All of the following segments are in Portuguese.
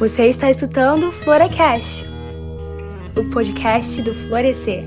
Você está escutando Florecast, o podcast do Florescer.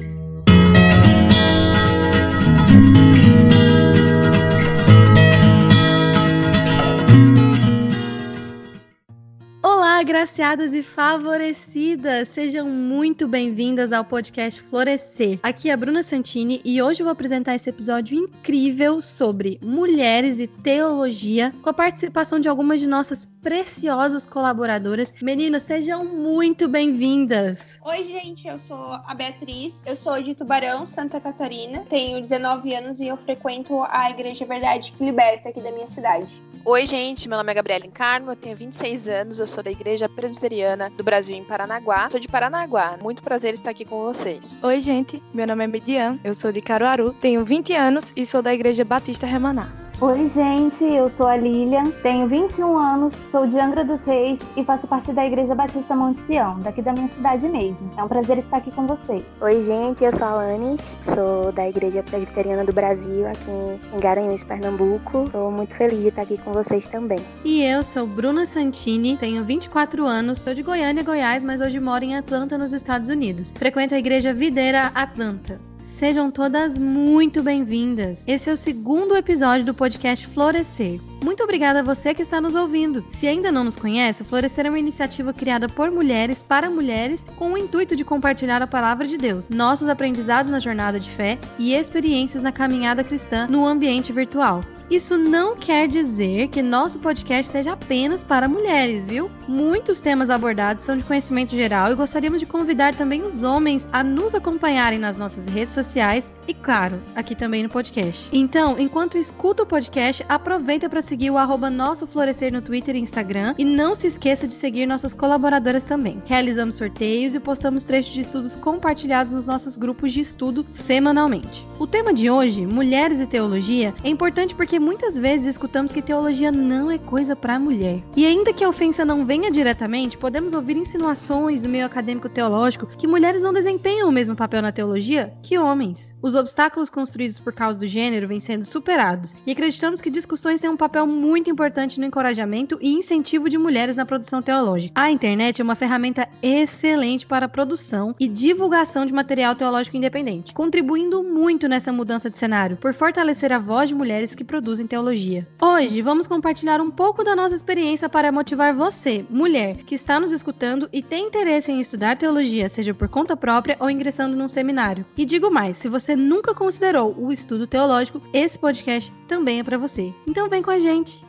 Olá, agraciadas e favorecidas! Sejam muito bem-vindas ao podcast Florescer. Aqui é a Bruna Santini e hoje eu vou apresentar esse episódio incrível sobre mulheres e teologia, com a participação de algumas de nossas preciosas colaboradoras. Meninas, sejam muito bem-vindas! Oi, gente, eu sou a Beatriz, eu sou de Tubarão, Santa Catarina, tenho 19 anos e eu frequento a Igreja Verdade que Liberta aqui da minha cidade. Oi, gente, meu nome é Gabriela Encarmo, eu tenho 26 anos, eu sou da Igreja Presbiteriana do Brasil em Paranaguá. Sou de Paranaguá, muito prazer estar aqui com vocês. Oi, gente, meu nome é Median, eu sou de Caruaru, tenho 20 anos e sou da Igreja Batista Remaná. Oi, gente, eu sou a Lilian, tenho 21 anos, sou de Angra dos Reis e faço parte da Igreja Batista Monte Sião, daqui da minha cidade mesmo. É um prazer estar aqui com vocês. Oi, gente, eu sou a Alanis, sou da Igreja Presbiteriana do Brasil, aqui em Garanhuns, Pernambuco. Estou muito feliz de estar aqui com vocês também. E eu sou Bruna Santini, tenho 24 anos, sou de Goiânia, Goiás, mas hoje moro em Atlanta, nos Estados Unidos. Frequento a Igreja Videira Atlanta. Sejam todas muito bem-vindas. Esse é o segundo episódio do podcast Florescer. Muito obrigada a você que está nos ouvindo. Se ainda não nos conhece, o Florescer é uma iniciativa criada por mulheres para mulheres com o intuito de compartilhar a palavra de Deus, nossos aprendizados na jornada de fé e experiências na caminhada cristã no ambiente virtual. Isso não quer dizer que nosso podcast seja apenas para mulheres, viu? Muitos temas abordados são de conhecimento geral e gostaríamos de convidar também os homens a nos acompanharem nas nossas redes sociais e, claro, aqui também no podcast. Então, enquanto escuta o podcast, aproveita para seguir o arroba Nosso Florescer no Twitter e Instagram e não se esqueça de seguir nossas colaboradoras também. Realizamos sorteios e postamos trechos de estudos compartilhados nos nossos grupos de estudo semanalmente. O tema de hoje, Mulheres e Teologia, é importante porque muitas vezes escutamos que teologia não é coisa para mulher. E ainda que a ofensa não venha diretamente, podemos ouvir insinuações no meio acadêmico teológico que mulheres não desempenham o mesmo papel na teologia que homens. Os obstáculos construídos por causa do gênero vêm sendo superados e acreditamos que discussões têm um papel muito importante no encorajamento e incentivo de mulheres na produção teológica. A internet é uma ferramenta excelente para a produção e divulgação de material teológico independente, contribuindo muito nessa mudança de cenário por fortalecer a voz de mulheres que produzem teologia. Hoje vamos compartilhar um pouco da nossa experiência para motivar você, mulher, que está nos escutando e tem interesse em estudar teologia, seja por conta própria ou ingressando num seminário. E digo mais, se você nunca considerou o estudo teológico, esse podcast também é para você. Então vem com a gente.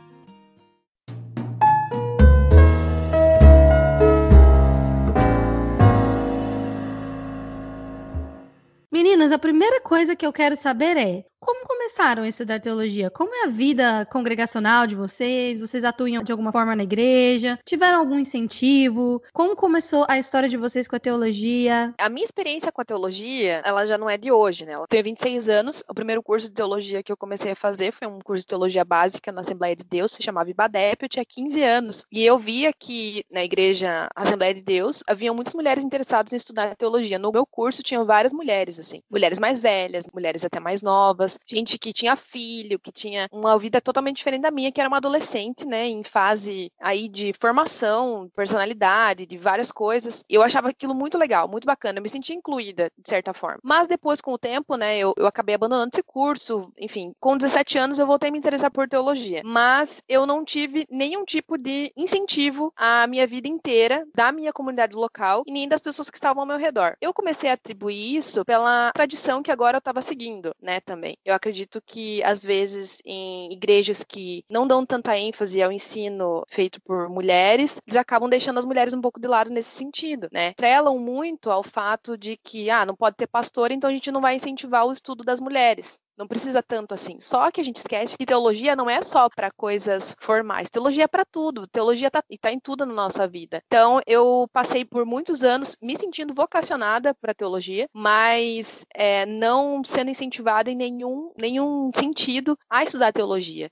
Meninas, a primeira coisa que eu quero saber é como começaram a estudar teologia? Como é a vida congregacional de vocês? Vocês atuam de alguma forma na igreja? Tiveram algum incentivo? Como começou a história de vocês com a teologia? A minha experiência com a teologia, ela já não é de hoje, né? Eu tenho 26 anos. O primeiro curso de teologia que eu comecei a fazer foi um curso de teologia básica na Assembleia de Deus, se chamava IBADEP. Eu tinha 15 anos. E eu via que na igreja Assembleia de Deus havia muitas mulheres interessadas em estudar teologia. No meu curso tinham várias mulheres, assim. Mulheres mais velhas, mulheres até mais novas gente que tinha filho, que tinha uma vida totalmente diferente da minha, que era uma adolescente, né, em fase aí de formação, personalidade, de várias coisas. Eu achava aquilo muito legal, muito bacana, eu me sentia incluída, de certa forma. Mas depois, com o tempo, né, eu, eu acabei abandonando esse curso, enfim, com 17 anos eu voltei a me interessar por teologia, mas eu não tive nenhum tipo de incentivo à minha vida inteira, da minha comunidade local e nem das pessoas que estavam ao meu redor. Eu comecei a atribuir isso pela tradição que agora eu estava seguindo, né, também. Eu acredito que, às vezes, em igrejas que não dão tanta ênfase ao ensino feito por mulheres, eles acabam deixando as mulheres um pouco de lado nesse sentido, né? Trelam muito ao fato de que, ah, não pode ter pastor, então a gente não vai incentivar o estudo das mulheres. Não precisa tanto assim. Só que a gente esquece que teologia não é só para coisas formais. Teologia é para tudo. Teologia está tá em tudo na nossa vida. Então, eu passei por muitos anos me sentindo vocacionada para teologia, mas é, não sendo incentivada em nenhum, nenhum sentido a estudar teologia.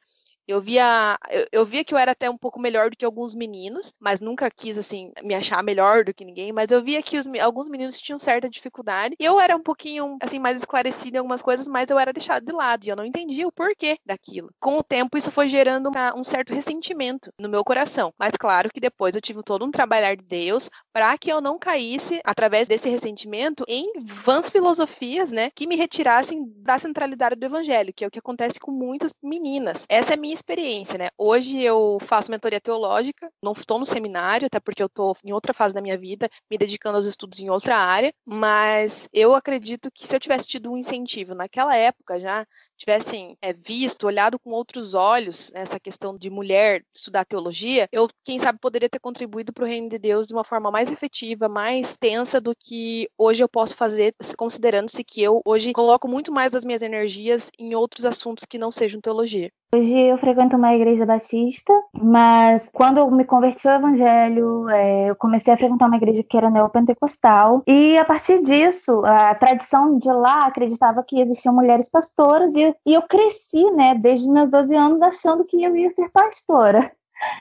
Eu via, eu, eu, via que eu era até um pouco melhor do que alguns meninos, mas nunca quis, assim, me achar melhor do que ninguém, mas eu via que os, alguns meninos tinham certa dificuldade. Eu era um pouquinho, assim, mais esclarecida em algumas coisas, mas eu era deixada de lado e eu não entendia o porquê daquilo. Com o tempo, isso foi gerando uma, um certo ressentimento no meu coração. Mas claro que depois eu tive todo um trabalhar de Deus para que eu não caísse, através desse ressentimento, em vãs filosofias, né, que me retirassem da centralidade do evangelho, que é o que acontece com muitas meninas. Essa é a minha experiência, né? Hoje eu faço mentoria teológica, não estou no seminário, até porque eu estou em outra fase da minha vida, me dedicando aos estudos em outra área, mas eu acredito que se eu tivesse tido um incentivo naquela época já, tivessem é, visto, olhado com outros olhos essa questão de mulher estudar teologia, eu, quem sabe, poderia ter contribuído para o reino de Deus de uma forma mais efetiva, mais tensa do que hoje eu posso fazer, considerando-se que eu hoje coloco muito mais das minhas energias em outros assuntos que não sejam teologia. Hoje eu frequento uma igreja batista, mas quando eu me converti ao evangelho, é, eu comecei a frequentar uma igreja que era neopentecostal, e a partir disso, a tradição de lá acreditava que existiam mulheres pastoras, e, e eu cresci, né, desde meus 12 anos, achando que eu ia ser pastora.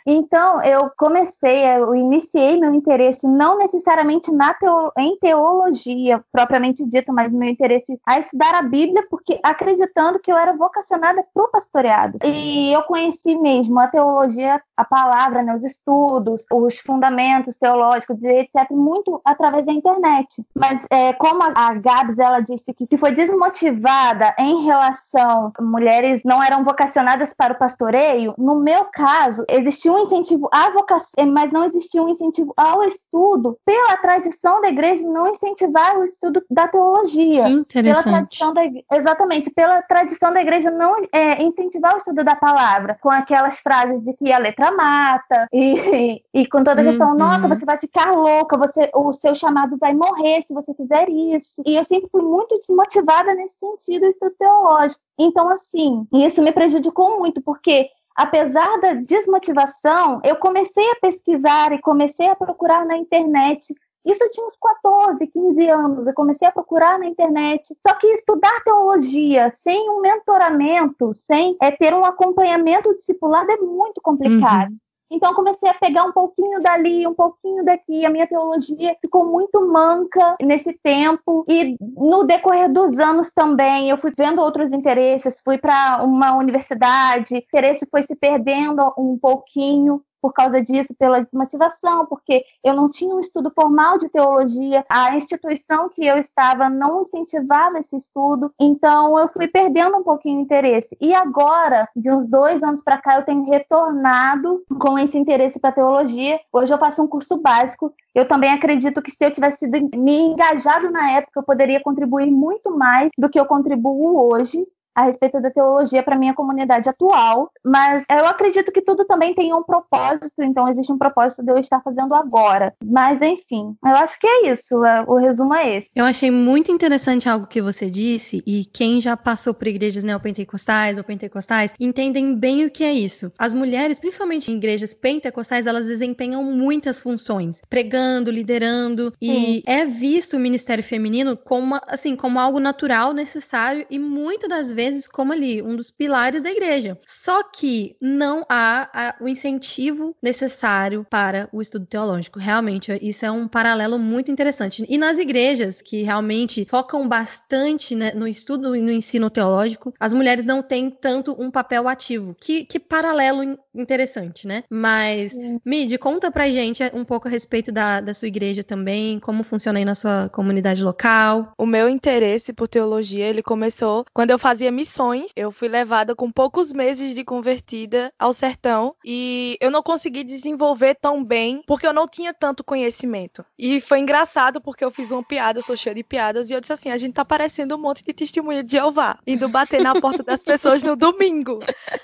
Então, eu comecei, eu iniciei meu interesse não necessariamente na teo, em teologia propriamente dita, mas meu interesse a estudar a Bíblia, porque acreditando que eu era vocacionada para o pastoreado. E eu conheci mesmo a teologia, a palavra, né, os estudos, os fundamentos teológicos, etc., muito através da internet. Mas é, como a Gabs ela disse que, que foi desmotivada em relação mulheres não eram vocacionadas para o pastoreio, no meu caso, existe existia um incentivo à vocação, mas não existia um incentivo ao estudo pela tradição da igreja não incentivar o estudo da teologia. Que interessante. Pela tradição da, exatamente, pela tradição da igreja não é, incentivar o estudo da palavra, com aquelas frases de que a letra mata, e, e, com toda a questão, uhum. nossa, você vai ficar louca, você, o seu chamado vai morrer se você fizer isso. E eu sempre fui muito desmotivada nesse sentido, isso teológico. Então, assim, isso me prejudicou muito, porque apesar da desmotivação, eu comecei a pesquisar e comecei a procurar na internet. Isso eu tinha uns 14, 15 anos. Eu comecei a procurar na internet. Só que estudar teologia sem um mentoramento, sem é, ter um acompanhamento discipulado é muito complicado. Uhum. Então comecei a pegar um pouquinho dali, um pouquinho daqui. A minha teologia ficou muito manca nesse tempo. E no decorrer dos anos também eu fui vendo outros interesses, fui para uma universidade, o interesse foi se perdendo um pouquinho por causa disso, pela desmotivação, porque eu não tinha um estudo formal de teologia, a instituição que eu estava não incentivava esse estudo, então eu fui perdendo um pouquinho o interesse. E agora, de uns dois anos para cá, eu tenho retornado com esse interesse para teologia. Hoje eu faço um curso básico. Eu também acredito que se eu tivesse me engajado na época, eu poderia contribuir muito mais do que eu contribuo hoje a respeito da teologia para minha comunidade atual, mas eu acredito que tudo também tem um propósito, então existe um propósito de eu estar fazendo agora. Mas enfim, eu acho que é isso, é, o resumo é esse. Eu achei muito interessante algo que você disse e quem já passou por igrejas neopentecostais ou pentecostais entendem bem o que é isso. As mulheres, principalmente em igrejas pentecostais, elas desempenham muitas funções, pregando, liderando e Sim. é visto o ministério feminino como assim, como algo natural, necessário e muitas das vezes vezes como ali um dos pilares da igreja. Só que não há a, o incentivo necessário para o estudo teológico. Realmente, isso é um paralelo muito interessante. E nas igrejas que realmente focam bastante né, no estudo e no ensino teológico, as mulheres não têm tanto um papel ativo. Que, que paralelo interessante, né? Mas, é. Mid, conta pra gente um pouco a respeito da, da sua igreja também, como funciona aí na sua comunidade local. O meu interesse por teologia, ele começou quando eu fazia missões. Eu fui levada com poucos meses de convertida ao sertão e eu não consegui desenvolver tão bem porque eu não tinha tanto conhecimento. E foi engraçado porque eu fiz uma piada, sou cheia de piadas, e eu disse assim: a gente tá parecendo um monte de testemunha de Jeová, indo bater na porta das pessoas no domingo.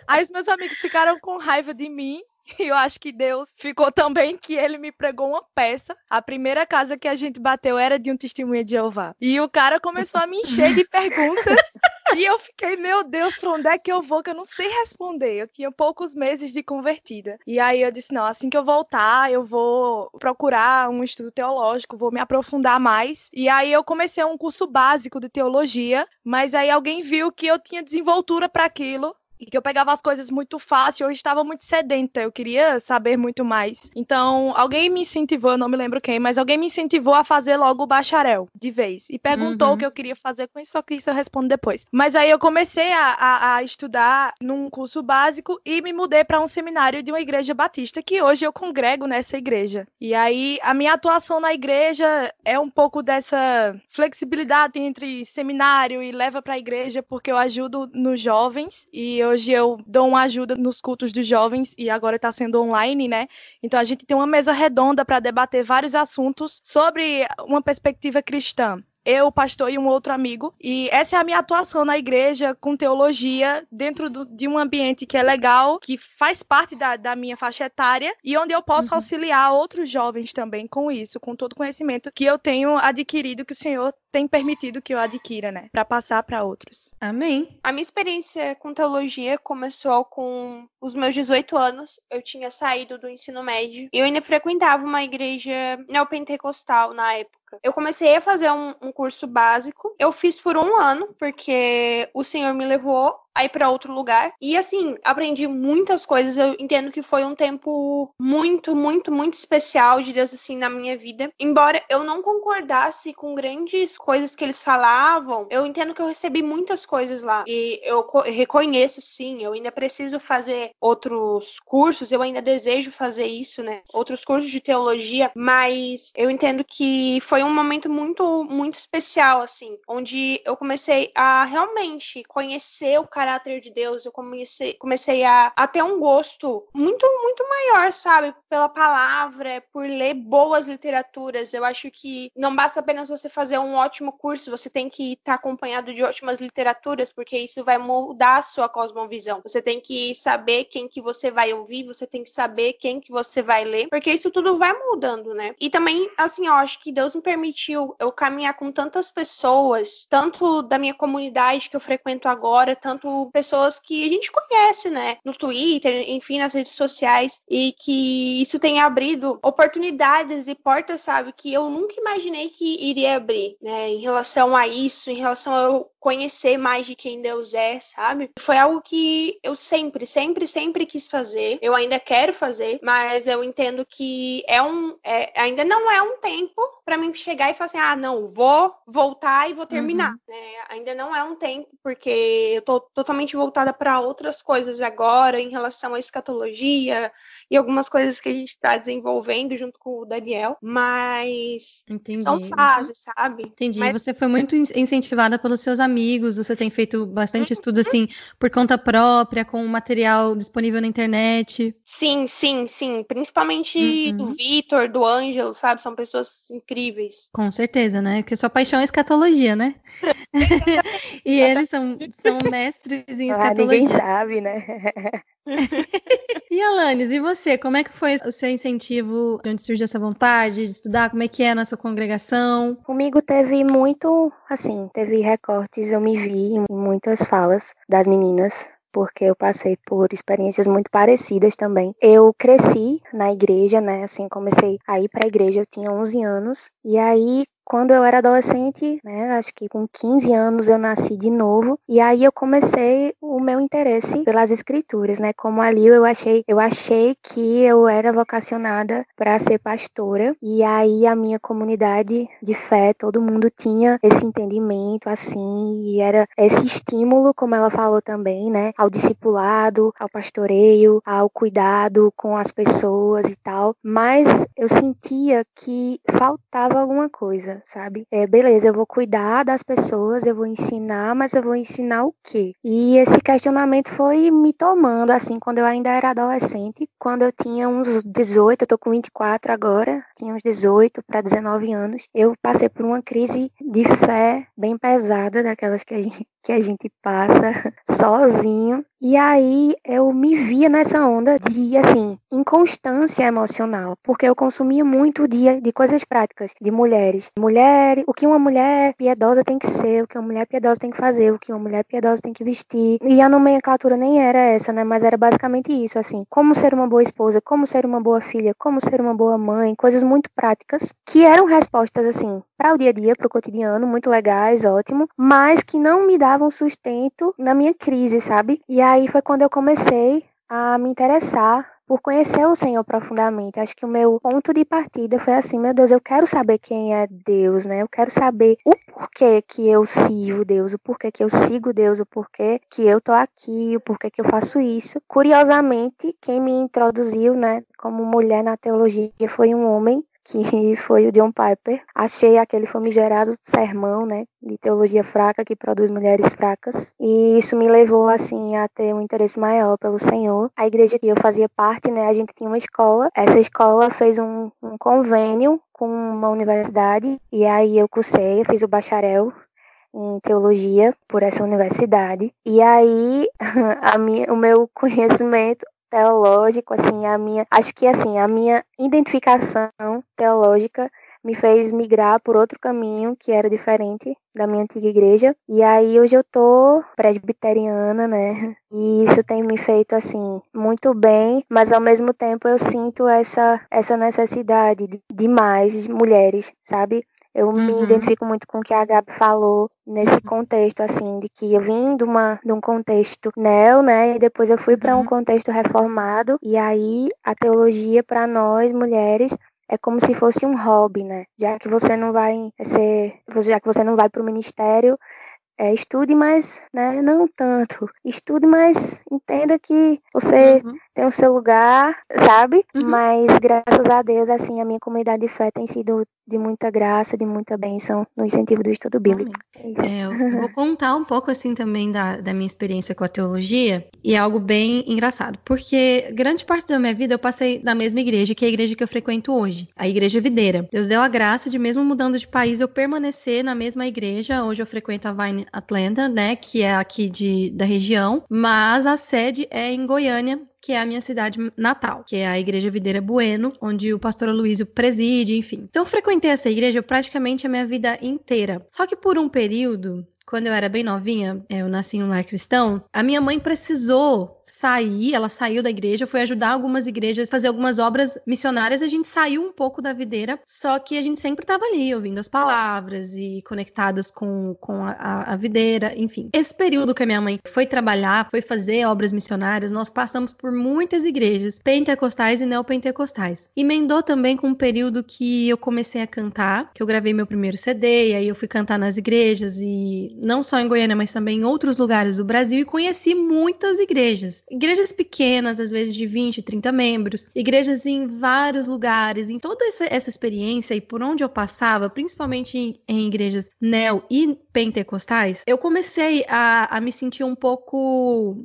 Aí os meus amigos ficaram com raiva de mim e eu acho que Deus ficou também que ele me pregou uma peça. A primeira casa que a gente bateu era de um testemunho de Jeová. E o cara começou a me encher de perguntas. e eu fiquei, meu Deus, pra onde é que eu vou? Que eu não sei responder. Eu tinha poucos meses de convertida. E aí eu disse: não, assim que eu voltar, eu vou procurar um estudo teológico, vou me aprofundar mais. E aí eu comecei um curso básico de teologia, mas aí alguém viu que eu tinha desenvoltura para aquilo e que eu pegava as coisas muito fácil, eu estava muito sedenta, eu queria saber muito mais. Então, alguém me incentivou, eu não me lembro quem, mas alguém me incentivou a fazer logo o bacharel, de vez, e perguntou uhum. o que eu queria fazer com isso, só que isso eu respondo depois. Mas aí eu comecei a, a, a estudar num curso básico e me mudei para um seminário de uma igreja batista, que hoje eu congrego nessa igreja. E aí a minha atuação na igreja é um pouco dessa flexibilidade entre seminário e leva para a igreja, porque eu ajudo nos jovens e hoje eu dou uma ajuda nos cultos dos jovens e agora está sendo online, né? Então a gente tem uma mesa redonda para debater vários assuntos sobre uma perspectiva cristã eu, o pastor e um outro amigo. E essa é a minha atuação na igreja com teologia, dentro do, de um ambiente que é legal, que faz parte da, da minha faixa etária e onde eu posso uhum. auxiliar outros jovens também com isso, com todo o conhecimento que eu tenho adquirido, que o Senhor tem permitido que eu adquira, né, para passar para outros. Amém. A minha experiência com teologia começou com os meus 18 anos. Eu tinha saído do ensino médio e eu ainda frequentava uma igreja neopentecostal na época. Eu comecei a fazer um, um curso básico. Eu fiz por um ano, porque o Senhor me levou a ir para outro lugar. E assim, aprendi muitas coisas. Eu entendo que foi um tempo muito, muito, muito especial de Deus assim na minha vida. Embora eu não concordasse com grandes coisas que eles falavam, eu entendo que eu recebi muitas coisas lá. E eu reconheço sim, eu ainda preciso fazer outros cursos, eu ainda desejo fazer isso, né? Outros cursos de teologia, mas eu entendo que foi um momento muito, muito especial, assim, onde eu comecei a realmente conhecer o caráter de Deus, eu comecei, comecei a, a ter um gosto muito, muito maior, sabe? Pela palavra, por ler boas literaturas. Eu acho que não basta apenas você fazer um ótimo curso, você tem que estar tá acompanhado de ótimas literaturas, porque isso vai mudar a sua cosmovisão. Você tem que saber quem que você vai ouvir, você tem que saber quem que você vai ler, porque isso tudo vai mudando, né? E também, assim, eu acho que Deus me permitiu eu caminhar com tantas pessoas, tanto da minha comunidade que eu frequento agora, tanto pessoas que a gente conhece, né? No Twitter, enfim, nas redes sociais, e que isso tem abrido oportunidades e portas, sabe, que eu nunca imaginei que iria abrir, né? Em relação a isso, em relação a eu conhecer mais de quem Deus é, sabe? Foi algo que eu sempre, sempre, sempre quis fazer. Eu ainda quero fazer, mas eu entendo que é um, é, ainda não é um tempo para mim chegar e falar assim, ah, não, vou voltar e vou terminar. Uhum. Né? Ainda não é um tempo porque eu tô totalmente voltada para outras coisas agora em relação à escatologia e algumas coisas que a gente está desenvolvendo junto com o Daniel, mas Entendi. são fases, sabe? Entendi. Mas... Você foi muito incentivada pelos seus amigos, você tem feito bastante estudo assim por conta própria, com material disponível na internet. Sim, sim, sim. Principalmente uhum. do Vitor, do Ângelo, sabe? São pessoas incríveis. Com certeza, né? Porque sua paixão é escatologia, né? e eles são, são mestres em escatologia. Ah, ninguém sabe, né? e Alanis, e você? Como é que foi o seu incentivo? De onde surgiu essa vontade de estudar? Como é que é na sua congregação? Comigo teve muito, assim, teve recortes, eu me vi em muitas falas das meninas porque eu passei por experiências muito parecidas também. Eu cresci na igreja, né? Assim, comecei a ir para a igreja, eu tinha 11 anos, e aí quando eu era adolescente, né, acho que com 15 anos eu nasci de novo, e aí eu comecei o meu interesse pelas escrituras, né? Como ali eu achei, eu achei que eu era vocacionada para ser pastora, e aí a minha comunidade de fé, todo mundo tinha esse entendimento assim, e era esse estímulo, como ela falou também, né, ao discipulado, ao pastoreio, ao cuidado com as pessoas e tal, mas eu sentia que faltava alguma coisa sabe? É, beleza, eu vou cuidar das pessoas, eu vou ensinar, mas eu vou ensinar o quê? E esse questionamento foi me tomando, assim, quando eu ainda era adolescente, quando eu tinha uns 18, eu tô com 24 agora, tinha uns 18 para 19 anos, eu passei por uma crise de fé bem pesada, daquelas que a gente, que a gente passa sozinho, e aí eu me via nessa onda de, assim, inconstância emocional, porque eu consumia muito dia de coisas práticas, de mulheres. Mulher, o que uma mulher piedosa tem que ser, o que uma mulher piedosa tem que fazer, o que uma mulher piedosa tem que vestir. E a nomenclatura nem era essa, né? Mas era basicamente isso, assim, como ser uma boa esposa, como ser uma boa filha, como ser uma boa mãe, coisas muito práticas, que eram respostas, assim, para o dia a dia, para o cotidiano, muito legais, ótimo, mas que não me davam davam sustento na minha crise, sabe? E aí foi quando eu comecei a me interessar por conhecer o Senhor profundamente. Acho que o meu ponto de partida foi assim, meu Deus, eu quero saber quem é Deus, né? Eu quero saber o porquê que eu sirvo Deus, o porquê que eu sigo Deus, o porquê que eu tô aqui, o porquê que eu faço isso. Curiosamente, quem me introduziu, né, como mulher na teologia foi um homem que foi o John Piper. Achei aquele famigerado sermão, né, de teologia fraca que produz mulheres fracas, e isso me levou assim a ter um interesse maior pelo Senhor. A igreja que eu fazia parte, né, a gente tinha uma escola. Essa escola fez um, um convênio com uma universidade e aí eu cursei, eu fiz o bacharel em teologia por essa universidade. E aí a minha, o meu conhecimento teológico, assim, a minha, acho que assim, a minha identificação teológica me fez migrar por outro caminho que era diferente da minha antiga igreja. E aí hoje eu tô presbiteriana, né? E isso tem me feito assim muito bem, mas ao mesmo tempo eu sinto essa essa necessidade de, de mais mulheres, sabe? Eu uhum. me identifico muito com o que a Gabi falou nesse contexto, assim, de que eu vim de, uma, de um contexto neo, né, e depois eu fui para um uhum. contexto reformado, e aí a teologia para nós mulheres é como se fosse um hobby, né? Já que você não vai ser, já que você não vai para o ministério, é, estude, mas né, não tanto. Estude, mas entenda que você uhum. tem o seu lugar, sabe? Uhum. Mas graças a Deus, assim, a minha comunidade de fé tem sido de muita graça, de muita bênção no incentivo do estudo bíblico. É, eu vou contar um pouco assim também da, da minha experiência com a teologia e é algo bem engraçado, porque grande parte da minha vida eu passei na mesma igreja que é a igreja que eu frequento hoje, a Igreja Videira. Deus deu a graça de mesmo mudando de país eu permanecer na mesma igreja. Hoje eu frequento a Vine Atlanta, né, que é aqui de, da região, mas a sede é em Goiânia, que é a minha cidade natal, que é a Igreja Videira Bueno, onde o pastor Luísio preside, enfim. Então, frequentei essa igreja praticamente a minha vida inteira. Só que por um período, quando eu era bem novinha, eu nasci em um lar cristão, a minha mãe precisou sair, ela saiu da igreja, foi ajudar algumas igrejas, fazer algumas obras missionárias, a gente saiu um pouco da videira, só que a gente sempre estava ali, ouvindo as palavras e conectadas com, com a, a, videira, enfim. Esse período que a minha mãe foi trabalhar, foi fazer obras missionárias, nós passamos por muitas igrejas, pentecostais e neopentecostais. Emendou também com um período que eu comecei a cantar, que eu gravei meu primeiro CD, e aí eu fui cantar nas igrejas, e não só em Goiânia, mas também em outros lugares do Brasil, e conheci muitas igrejas igrejas. pequenas, às vezes de 20, 30 membros, igrejas em vários lugares, em toda essa, essa experiência e por onde eu passava, principalmente em, em igrejas neo e pentecostais, eu comecei a, a me sentir um pouco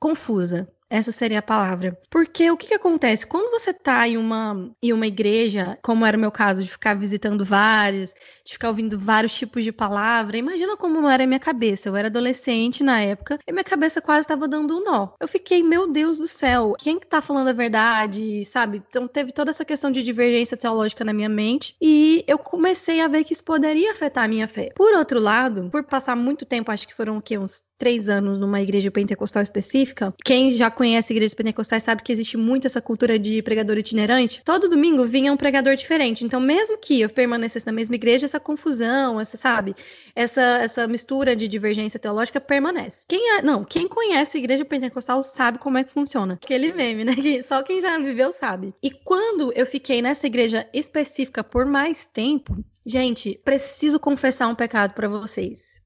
confusa. Essa seria a palavra. Porque o que, que acontece? Quando você está em uma, em uma igreja, como era o meu caso, de ficar visitando várias, de ficar ouvindo vários tipos de palavra, imagina como não era a minha cabeça. Eu era adolescente na época e minha cabeça quase estava dando um nó. Eu fiquei, meu Deus do céu, quem que tá falando a verdade, sabe? Então teve toda essa questão de divergência teológica na minha mente e eu comecei a ver que isso poderia afetar a minha fé. Por outro lado, por passar muito tempo, acho que foram o quê? Uns três anos numa igreja pentecostal específica, quem já conhece igrejas pentecostais sabe que existe muito essa cultura de pregador itinerante. Todo domingo vinha um pregador diferente. Então, mesmo que eu permanecesse na mesma igreja, essa confusão, essa, sabe, essa, essa mistura de divergência teológica permanece. Quem é, não, quem conhece igreja pentecostal sabe como é que funciona. Aquele meme, né? Que só quem já viveu sabe. E quando eu fiquei nessa igreja específica por mais tempo, gente, preciso confessar um pecado para vocês.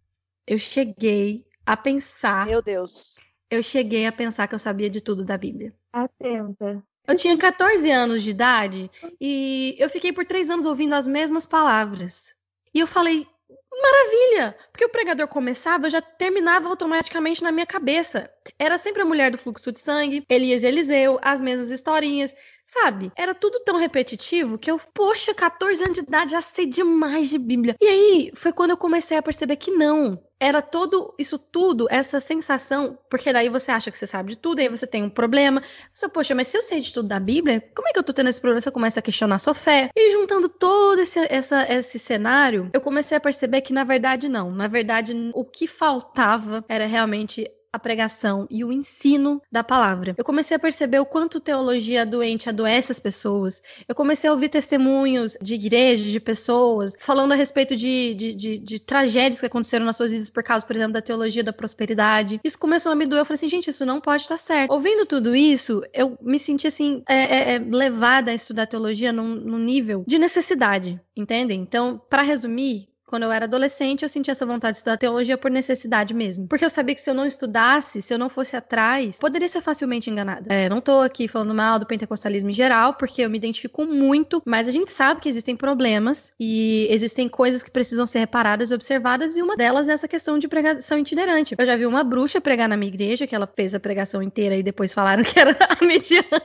Eu cheguei a pensar. Meu Deus. Eu cheguei a pensar que eu sabia de tudo da Bíblia. Atenta. Eu tinha 14 anos de idade e eu fiquei por três anos ouvindo as mesmas palavras. E eu falei, maravilha! Porque o pregador começava, eu já terminava automaticamente na minha cabeça. Era sempre a mulher do fluxo de sangue, Elias e Eliseu, as mesmas historinhas. Sabe? Era tudo tão repetitivo que eu, poxa, 14 anos de idade já sei demais de Bíblia. E aí foi quando eu comecei a perceber que não. Era todo isso tudo, essa sensação, porque daí você acha que você sabe de tudo, aí você tem um problema. Você, poxa, mas se eu sei de tudo da Bíblia, como é que eu tô tendo esse problema? Você começa a questionar a sua fé. E juntando todo esse, essa, esse cenário, eu comecei a perceber que na verdade não. Na verdade, o que faltava era realmente a pregação e o ensino da palavra. Eu comecei a perceber o quanto teologia doente adoece as pessoas. Eu comecei a ouvir testemunhos de igrejas, de pessoas, falando a respeito de, de, de, de tragédias que aconteceram nas suas vidas por causa, por exemplo, da teologia da prosperidade. Isso começou a me doer. Eu falei assim, gente, isso não pode estar certo. Ouvindo tudo isso, eu me senti assim, é, é, é, levada a estudar teologia num, num nível de necessidade, entendem? Então, para resumir, quando eu era adolescente, eu sentia essa vontade de estudar teologia por necessidade mesmo. Porque eu sabia que se eu não estudasse, se eu não fosse atrás, poderia ser facilmente enganada. É, não tô aqui falando mal do pentecostalismo em geral, porque eu me identifico muito, mas a gente sabe que existem problemas e existem coisas que precisam ser reparadas e observadas, e uma delas é essa questão de pregação itinerante. Eu já vi uma bruxa pregar na minha igreja, que ela fez a pregação inteira e depois falaram que era a mediana.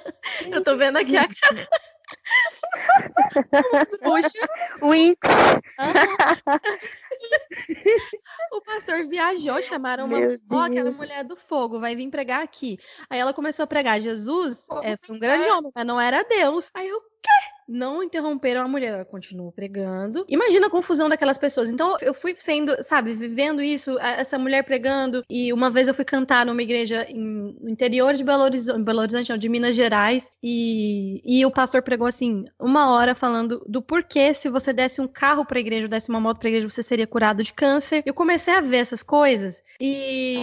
Eu tô vendo aqui a cara. Puxa. Wink. o pastor viajou, chamaram uma. Ó, oh, aquela mulher do fogo, vai vir pregar aqui. Aí ela começou a pregar. Jesus é, foi um grande homem, mas não era Deus. Aí eu, quê? não interromperam a mulher, ela continuou pregando. Imagina a confusão daquelas pessoas. Então eu fui sendo, sabe, vivendo isso, essa mulher pregando. E uma vez eu fui cantar numa igreja em, no interior de Belo Horizonte, Belo Horizonte não, de Minas Gerais. E, e o pastor pregou assim, uma hora falando do porquê se você desse um carro pra igreja, desse uma moto pra igreja, você seria curado de câncer. Eu comecei a ver essas coisas e,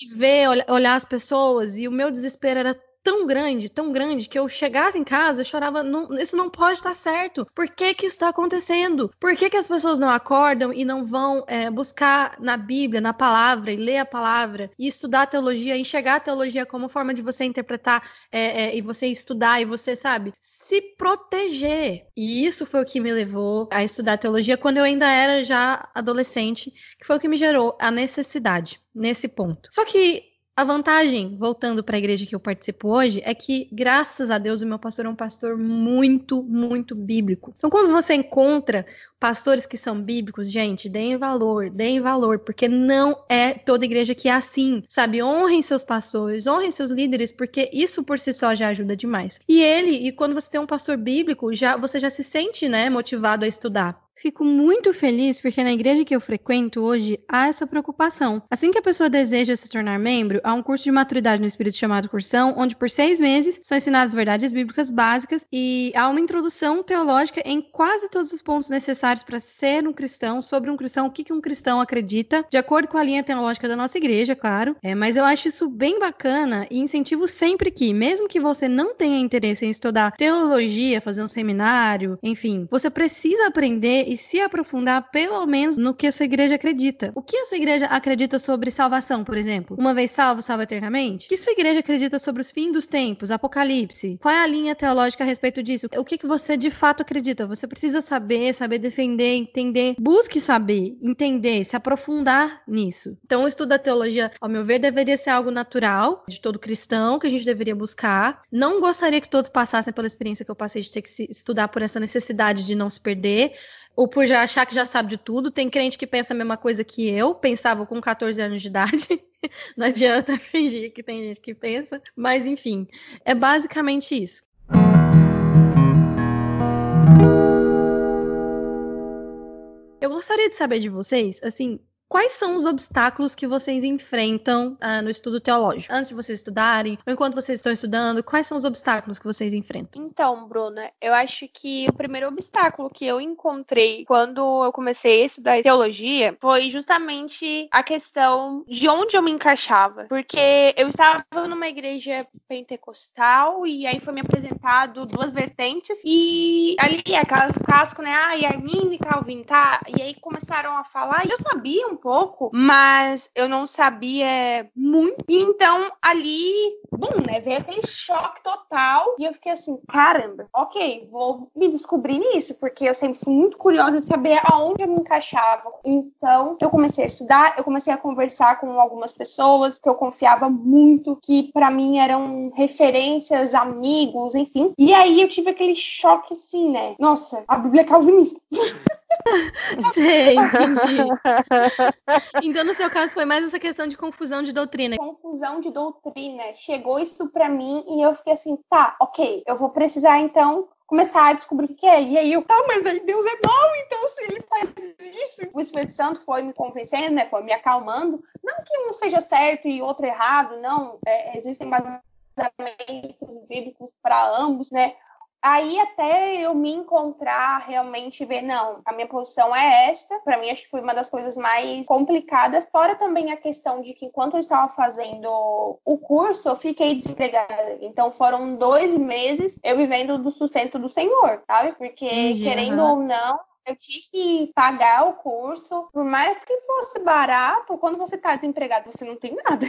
e ver, olhar as pessoas. E o meu desespero era tão grande, tão grande, que eu chegava em casa chorava, não, isso não pode estar certo. Por que que isso está acontecendo? Por que que as pessoas não acordam e não vão é, buscar na Bíblia, na palavra, e ler a palavra, e estudar a teologia, enxergar a teologia como forma de você interpretar é, é, e você estudar, e você, sabe, se proteger. E isso foi o que me levou a estudar teologia quando eu ainda era já adolescente, que foi o que me gerou a necessidade nesse ponto. Só que a vantagem, voltando para a igreja que eu participo hoje, é que, graças a Deus, o meu pastor é um pastor muito, muito bíblico. Então, quando você encontra pastores que são bíblicos, gente, deem valor, deem valor, porque não é toda igreja que é assim, sabe? Honrem seus pastores, honrem seus líderes, porque isso por si só já ajuda demais. E ele, e quando você tem um pastor bíblico, já você já se sente, né, motivado a estudar. Fico muito feliz porque na igreja que eu frequento hoje há essa preocupação. Assim que a pessoa deseja se tornar membro, há um curso de maturidade no espírito chamado Cursão, onde por seis meses são ensinadas verdades bíblicas básicas e há uma introdução teológica em quase todos os pontos necessários para ser um cristão, sobre um cristão, o que, que um cristão acredita, de acordo com a linha teológica da nossa igreja, claro. É, mas eu acho isso bem bacana e incentivo sempre que, mesmo que você não tenha interesse em estudar teologia, fazer um seminário, enfim, você precisa aprender e se aprofundar pelo menos no que a sua igreja acredita. O que a sua igreja acredita sobre salvação, por exemplo? Uma vez salvo, salva eternamente? O que sua igreja acredita sobre os fins dos tempos, Apocalipse? Qual é a linha teológica a respeito disso? O que, que você de fato acredita? Você precisa saber, saber defender, entender. Busque saber, entender, se aprofundar nisso. Então, o estudo da teologia, ao meu ver, deveria ser algo natural de todo cristão que a gente deveria buscar. Não gostaria que todos passassem pela experiência que eu passei de ter que estudar por essa necessidade de não se perder ou por já achar que já sabe de tudo. Tem crente que pensa a mesma coisa que eu, pensava com 14 anos de idade. Não adianta fingir que tem gente que pensa, mas enfim, é basicamente isso. Eu gostaria de saber de vocês, assim, Quais são os obstáculos que vocês enfrentam uh, no estudo teológico? Antes de vocês estudarem, ou enquanto vocês estão estudando, quais são os obstáculos que vocês enfrentam? Então, Bruna, eu acho que o primeiro obstáculo que eu encontrei quando eu comecei a estudar teologia foi justamente a questão de onde eu me encaixava. Porque eu estava numa igreja pentecostal e aí foi me apresentado duas vertentes e ali, aquelas casco, né? Ah, e Armin e Calvin, tá? E aí começaram a falar e eu sabia um pouco, mas eu não sabia muito. Então, ali, bum, né? Veio aquele choque total. E eu fiquei assim, caramba, ok, vou me descobrir nisso, porque eu sempre fui muito curiosa de saber aonde eu me encaixava. Então, eu comecei a estudar, eu comecei a conversar com algumas pessoas que eu confiava muito, que para mim eram referências, amigos, enfim. E aí eu tive aquele choque assim, né? Nossa, a Bíblia é calvinista. Sei, entendi. Então, no seu caso, foi mais essa questão de confusão de doutrina. Confusão de doutrina. Chegou isso para mim e eu fiquei assim, tá, ok, eu vou precisar então começar a descobrir o que é. E aí eu, ah, mas aí Deus é mau, então se ele faz isso. O Espírito Santo foi me convencendo, né? Foi me acalmando. Não que um seja certo e outro errado, não. É, existem basamentos bíblicos para ambos, né? Aí até eu me encontrar realmente ver, não, a minha posição é esta. Para mim, acho que foi uma das coisas mais complicadas. Fora também a questão de que enquanto eu estava fazendo o curso, eu fiquei desempregada. Então foram dois meses eu vivendo do sustento do Senhor, sabe? Porque, Entendi, querendo uhum. ou não, eu tinha que pagar o curso, por mais que fosse barato, quando você está desempregado, você não tem nada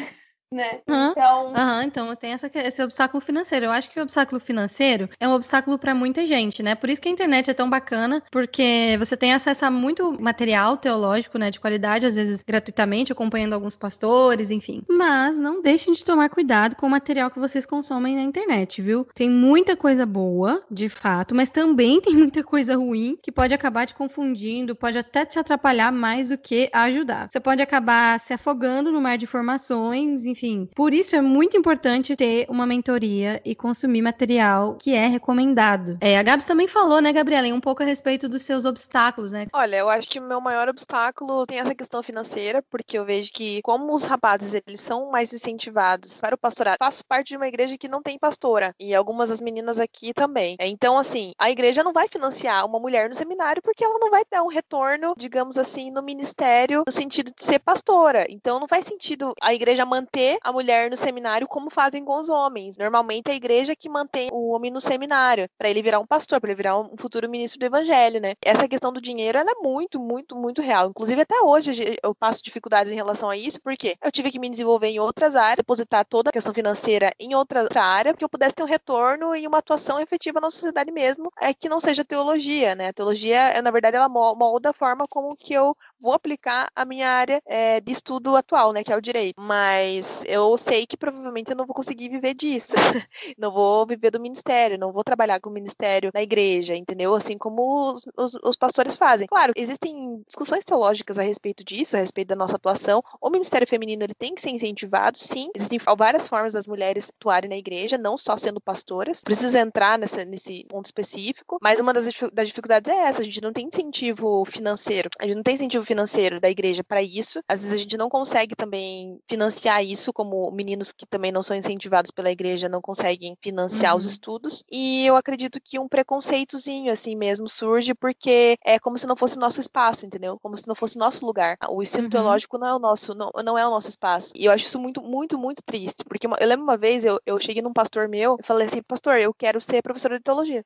né? Uhum. Então, uhum, então tem essa, esse obstáculo financeiro. Eu acho que o obstáculo financeiro é um obstáculo para muita gente, né? Por isso que a internet é tão bacana, porque você tem acesso a muito material teológico, né, de qualidade, às vezes gratuitamente, acompanhando alguns pastores, enfim. Mas não deixem de tomar cuidado com o material que vocês consomem na internet, viu? Tem muita coisa boa, de fato, mas também tem muita coisa ruim que pode acabar te confundindo, pode até te atrapalhar mais do que ajudar. Você pode acabar se afogando no mar de informações, enfim enfim. Por isso é muito importante ter uma mentoria e consumir material que é recomendado. É, a Gabs também falou, né, Gabriela, um pouco a respeito dos seus obstáculos, né? Olha, eu acho que o meu maior obstáculo tem essa questão financeira, porque eu vejo que como os rapazes eles são mais incentivados para o pastorado, faço parte de uma igreja que não tem pastora e algumas das meninas aqui também. Então, assim, a igreja não vai financiar uma mulher no seminário porque ela não vai dar um retorno, digamos assim, no ministério no sentido de ser pastora. Então, não faz sentido a igreja manter a mulher no seminário como fazem com os homens. Normalmente é a igreja que mantém o homem no seminário, para ele virar um pastor, para ele virar um futuro ministro do evangelho, né? Essa questão do dinheiro ela é muito, muito, muito real. Inclusive até hoje eu passo dificuldades em relação a isso, porque eu tive que me desenvolver em outras áreas, depositar toda a questão financeira em outra, outra área, porque eu pudesse ter um retorno e uma atuação efetiva na sociedade mesmo, é que não seja teologia, né? A teologia, na verdade, ela molda a forma como que eu vou aplicar a minha área é, de estudo atual, né, que é o direito. Mas eu sei que provavelmente eu não vou conseguir viver disso. não vou viver do ministério, não vou trabalhar com o ministério na igreja, entendeu? Assim como os, os, os pastores fazem. Claro, existem discussões teológicas a respeito disso, a respeito da nossa atuação. O ministério feminino ele tem que ser incentivado, sim. Existem várias formas das mulheres atuarem na igreja, não só sendo pastoras. Precisa entrar nessa, nesse ponto específico, mas uma das, das dificuldades é essa: a gente não tem incentivo financeiro, a gente não tem incentivo financeiro da igreja para isso. Às vezes a gente não consegue também financiar isso, como meninos que também não são incentivados pela igreja não conseguem financiar uhum. os estudos. E eu acredito que um preconceitozinho assim mesmo surge porque é como se não fosse nosso espaço, entendeu? Como se não fosse nosso lugar. O ensino uhum. teológico não é o nosso, não, não é o nosso espaço. E eu acho isso muito, muito, muito triste, porque eu lembro uma vez eu, eu cheguei num pastor meu e falei assim, pastor, eu quero ser professora de teologia.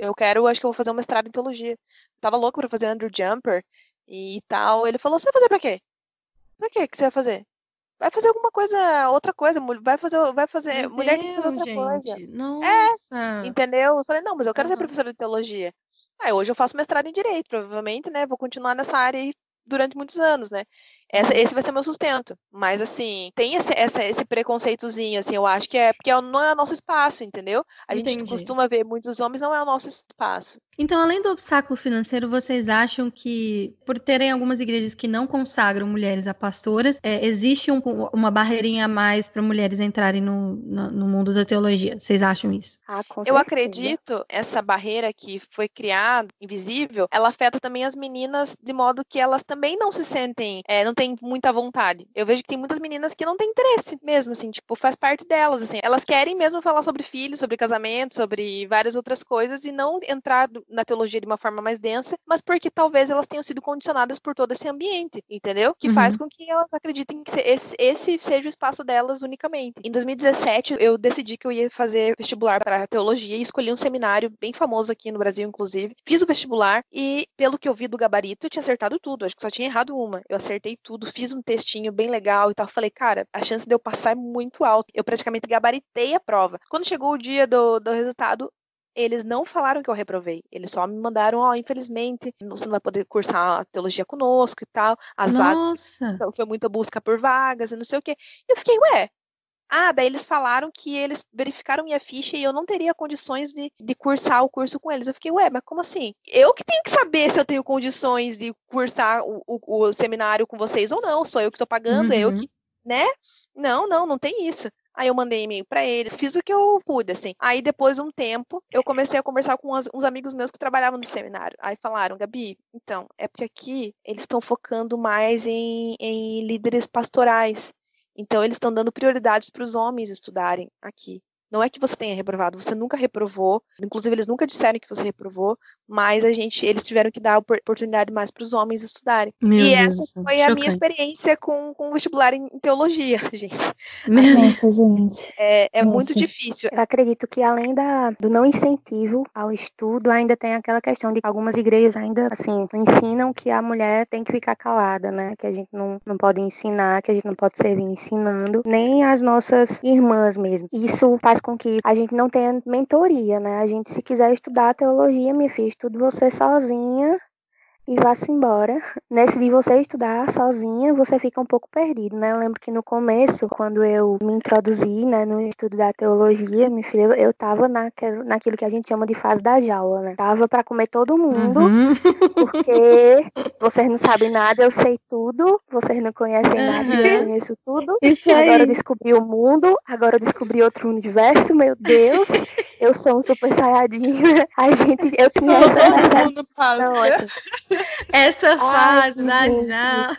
Eu quero, acho que eu vou fazer um mestrado em teologia. tava louco para fazer Andrew Jumper e tal. Ele falou: Você vai fazer pra quê? Pra quê que você vai fazer? Vai fazer alguma coisa, outra coisa, vai fazer, vai fazer, mulher tem que fazer outra gente. coisa. É, Nossa. É, entendeu? Eu falei, não, mas eu quero uhum. ser professora de teologia. Aí hoje eu faço mestrado em direito, provavelmente, né? Vou continuar nessa área aí durante muitos anos, né? Essa, esse vai ser meu sustento. Mas, assim, tem esse, essa, esse preconceitozinho, assim, eu acho que é porque é não é o nosso espaço, entendeu? A Entendi. gente costuma ver muitos homens, não é o nosso espaço. Então, além do obstáculo financeiro, vocês acham que, por terem algumas igrejas que não consagram mulheres a pastoras, é, existe um, uma barreirinha a mais para mulheres entrarem no, no, no, mundo da teologia? Vocês acham isso? Ah, eu acredito essa barreira que foi criada, invisível, ela afeta também as meninas de modo que elas também não se sentem, é, não têm muita vontade. Eu vejo que tem muitas meninas que não têm interesse mesmo, assim, tipo, faz parte delas, assim. Elas querem mesmo falar sobre filhos, sobre casamento, sobre várias outras coisas e não entrar na teologia de uma forma mais densa, mas porque talvez elas tenham sido condicionadas por todo esse ambiente, entendeu? Que uhum. faz com que elas acreditem que esse, esse seja o espaço delas unicamente. Em 2017, eu decidi que eu ia fazer vestibular para teologia e escolhi um seminário bem famoso aqui no Brasil, inclusive. Fiz o vestibular e, pelo que eu vi do gabarito, eu tinha acertado tudo. Acho que só tinha errado uma. Eu acertei tudo fiz um textinho bem legal e tal. Falei, cara, a chance de eu passar é muito alta. Eu praticamente gabaritei a prova. Quando chegou o dia do, do resultado, eles não falaram que eu reprovei. Eles só me mandaram, ó, oh, infelizmente, você não vai poder cursar a teologia conosco e tal. As Nossa. vagas. Então, foi muita busca por vagas e não sei o quê. E eu fiquei, ué, ah, daí eles falaram que eles verificaram minha ficha e eu não teria condições de, de cursar o curso com eles. Eu fiquei, ué, mas como assim? Eu que tenho que saber se eu tenho condições de cursar o, o, o seminário com vocês ou não. Sou eu que estou pagando, uhum. eu que, né? Não, não, não tem isso. Aí eu mandei e-mail para ele, fiz o que eu pude, assim. Aí depois de um tempo, eu comecei a conversar com uns, uns amigos meus que trabalhavam no seminário. Aí falaram, Gabi, então, é porque aqui eles estão focando mais em, em líderes pastorais. Então, eles estão dando prioridades para os homens estudarem aqui. Não é que você tenha reprovado, você nunca reprovou. Inclusive, eles nunca disseram que você reprovou, mas a gente, eles tiveram que dar oportunidade mais para os homens estudarem. Meu e Deus, essa foi chocante. a minha experiência com, com o vestibular em, teologia, gente. Nossa, gente. É, é muito difícil. Eu acredito que além da, do não incentivo ao estudo, ainda tem aquela questão de que algumas igrejas ainda, assim, ensinam que a mulher tem que ficar calada, né? Que a gente não, não pode ensinar, que a gente não pode servir ensinando, nem as nossas irmãs mesmo. Isso faz com que a gente não tenha mentoria, né? A gente, se quiser estudar teologia, me fiz tudo você sozinha e vá-se embora. Nesse de você estudar sozinha, você fica um pouco perdido, né? Eu lembro que no começo, quando eu me introduzi, né, no estudo da teologia, me filho, eu tava naquilo, naquilo que a gente chama de fase da jaula, né? Tava para comer todo mundo, uhum. porque vocês não sabem nada, eu sei tudo, vocês não conhecem uhum. nada, eu conheço tudo. Isso agora eu descobri o mundo, agora eu descobri outro universo, meu Deus, eu sou um super saiyajin. A gente, eu tinha essa, essa, essa fase Ai, já.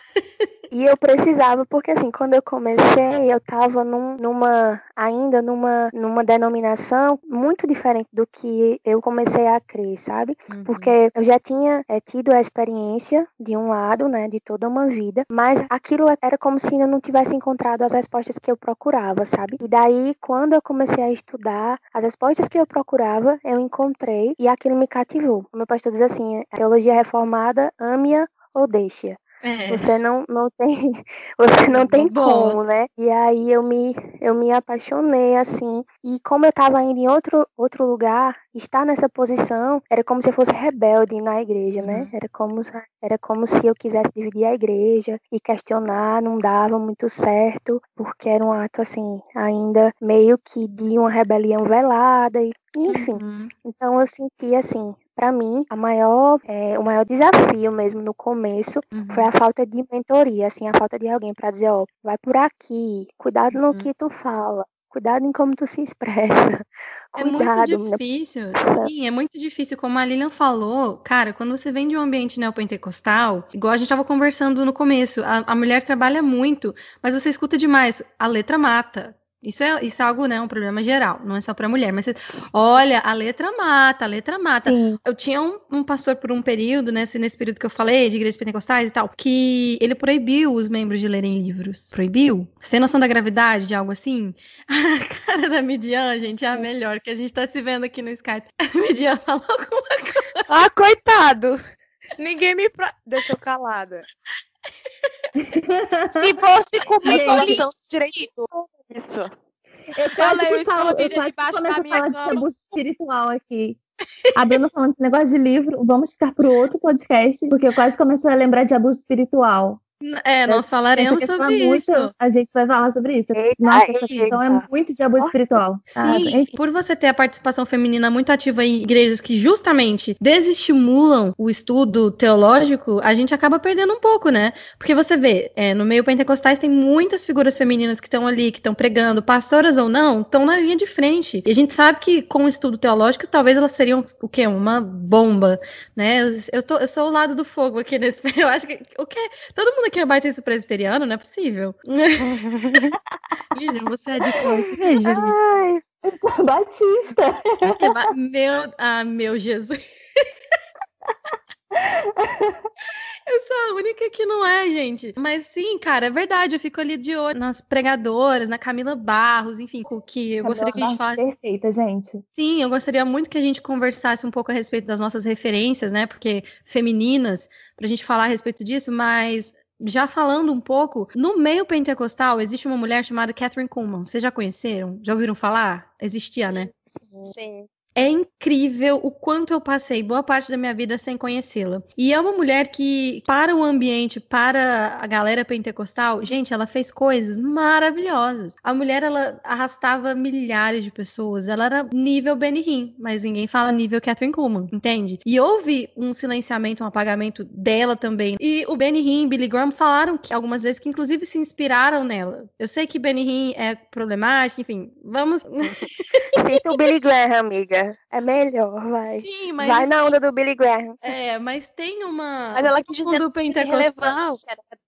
E eu precisava, porque assim, quando eu comecei, eu tava num, numa, ainda numa, numa denominação muito diferente do que eu comecei a crer, sabe? Uhum. Porque eu já tinha é, tido a experiência de um lado, né, de toda uma vida, mas aquilo era como se eu não tivesse encontrado as respostas que eu procurava, sabe? E daí, quando eu comecei a estudar, as respostas que eu procurava, eu encontrei e aquilo me cativou. O meu pastor diz assim: a teologia reformada, ame-a ou deixe-a. É. Você não, não tem, você não tem Boa. como, né? E aí eu me, eu me apaixonei assim. E como eu estava indo em outro, outro lugar, estar nessa posição era como se eu fosse rebelde na igreja, né? Uhum. Era como, era como se eu quisesse dividir a igreja e questionar, não dava muito certo, porque era um ato assim, ainda meio que de uma rebelião velada e enfim. Uhum. Então eu senti assim, para mim, a maior, é, o maior desafio mesmo no começo uhum. foi a falta de mentoria, assim, a falta de alguém para dizer, ó, vai por aqui, cuidado uhum. no que tu fala, cuidado em como tu se expressa. É muito difícil, sim, é muito difícil. Como a Lilian falou, cara, quando você vem de um ambiente neopentecostal, igual a gente estava conversando no começo, a, a mulher trabalha muito, mas você escuta demais, a letra mata, isso é, isso é algo, né, um problema geral, não é só para mulher, mas olha, a letra mata, a letra mata. Sim. Eu tinha um, um, pastor por um período, né, nesse período que eu falei, de igrejas pentecostais e tal, que ele proibiu os membros de lerem livros. Proibiu? Você tem noção da gravidade de algo assim? A cara da Midian, gente, é a melhor que a gente tá se vendo aqui no Skype. A Midian falou alguma coisa. Ah, coitado! Ninguém me. Pra... Deixou calada. Se fosse comigo, eu direito. Isso. Eu quase que falo, eu quase que começo a falar de abuso espiritual aqui. A Bruna falando de negócio de livro, vamos ficar para o outro podcast, porque eu quase comecei a lembrar de abuso espiritual. É, nós falaremos sobre isso. Muito, a gente vai falar sobre isso. Nossa, essa questão é muito de abuso espiritual. Sim, ah, por você ter a participação feminina muito ativa em igrejas que justamente desestimulam o estudo teológico, a gente acaba perdendo um pouco, né? Porque você vê, é, no meio pentecostais tem muitas figuras femininas que estão ali, que estão pregando, pastoras ou não, estão na linha de frente. E a gente sabe que com o estudo teológico, talvez elas seriam o quê? Uma bomba, né? Eu, eu, tô, eu sou o lado do fogo aqui nesse. Eu acho que o que todo mundo que é batista presbiteriano? Não é possível. Lilian, você é de qual igreja? Ai, eu sou batista. É, meu, ah, meu Jesus. Eu sou a única que não é, gente. Mas sim, cara, é verdade. Eu fico ali de olho nas pregadoras, na Camila Barros, enfim, com que eu Camila gostaria que a gente falasse. Perfeita, gente. Sim, eu gostaria muito que a gente conversasse um pouco a respeito das nossas referências, né? Porque femininas, pra gente falar a respeito disso, mas já falando um pouco, no meio pentecostal existe uma mulher chamada Catherine Kuhlman. Vocês já conheceram? Já ouviram falar? Existia, sim, né? Sim. sim. É incrível o quanto eu passei boa parte da minha vida sem conhecê-la. E é uma mulher que, para o ambiente, para a galera pentecostal, gente, ela fez coisas maravilhosas. A mulher, ela arrastava milhares de pessoas. Ela era nível Benny Hinn, mas ninguém fala nível Catherine Kuhlman, entende? E houve um silenciamento, um apagamento dela também. E o Benny Hinn e Billy Graham falaram que algumas vezes que inclusive se inspiraram nela. Eu sei que Benny Hinn é problemático, enfim, vamos Cita o Billy Graham, amiga. É melhor, vai. Sim, mas Vai na onda do Billy Graham. é, mas tem uma Mas ela quis dizer do pentecostal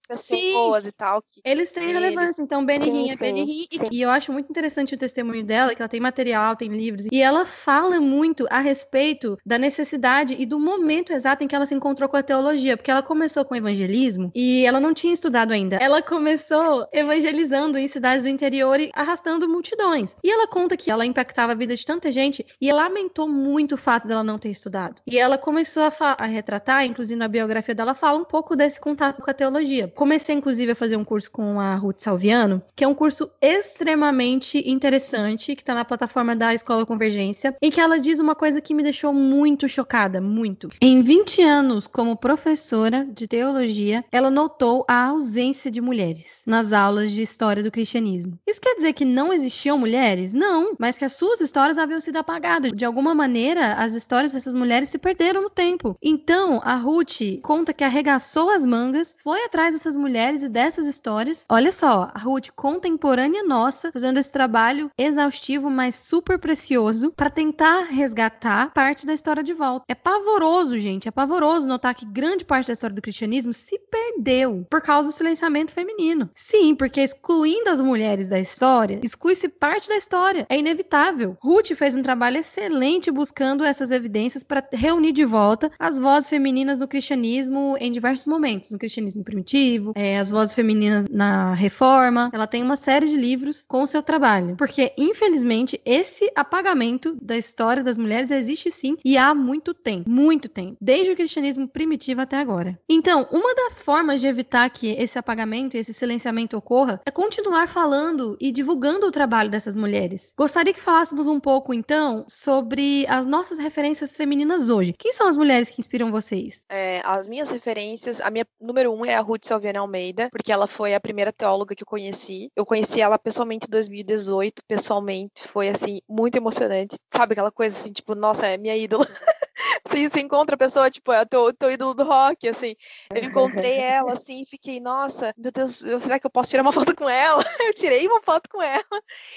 pessoas e tal. Que... Eles têm Eles. relevância, então Benny Sim, Hinn é sim, e- sim. eu acho muito interessante o testemunho dela, que ela tem material, tem livros, e ela fala muito a respeito da necessidade e do momento exato em que ela se encontrou com a teologia, porque ela começou com evangelismo e ela não tinha estudado ainda. Ela começou evangelizando em cidades do interior e arrastando multidões. E ela conta que ela impactava a vida de tanta gente e lamentou muito o fato dela não ter estudado. E ela começou a, a retratar, inclusive na biografia dela, fala um pouco desse contato com a teologia. Comecei, inclusive, a fazer um curso com a Ruth Salviano, que é um curso extremamente interessante, que está na plataforma da Escola Convergência, em que ela diz uma coisa que me deixou muito chocada, muito. Em 20 anos como professora de teologia, ela notou a ausência de mulheres nas aulas de história do cristianismo. Isso quer dizer que não existiam mulheres? Não, mas que as suas histórias haviam sido apagadas. De alguma maneira, as histórias dessas mulheres se perderam no tempo. Então, a Ruth conta que arregaçou as mangas, foi atrás dessas mulheres e dessas histórias. Olha só, a Ruth contemporânea nossa, fazendo esse trabalho exaustivo, mas super precioso, para tentar resgatar parte da história de volta. É pavoroso, gente, é pavoroso notar que grande parte da história do cristianismo se perdeu por causa do silenciamento feminino. Sim, porque excluindo as mulheres da história, exclui-se parte da história. É inevitável. Ruth fez um trabalho excelente buscando essas evidências para reunir de volta as vozes femininas no cristianismo em diversos momentos. No cristianismo primitivo, é, as vozes femininas na reforma. Ela tem uma série de livros com o seu trabalho. Porque, infelizmente, esse apagamento da história das mulheres existe sim e há muito tempo. Muito tempo. Desde o cristianismo primitivo até agora. Então, uma das formas de evitar que esse apagamento e esse silenciamento ocorra é continuar falando e divulgando o trabalho dessas mulheres. Gostaria que falássemos um pouco, então, sobre as nossas referências femininas hoje. Quem são as mulheres que inspiram vocês? É, as minhas referências, a minha número um é a Ruth Salviana Almeida, porque ela foi a primeira teóloga que eu conheci. Eu conheci ela pessoalmente em 2018, pessoalmente, foi assim, muito emocionante. Sabe aquela coisa assim, tipo, nossa, é minha ídola. Você, você encontra a pessoa, tipo, é o teu, teu ídolo do rock, assim. Eu encontrei ela, assim, e fiquei, nossa, meu Deus, eu- será que eu posso tirar uma foto com ela? Eu tirei uma foto com ela.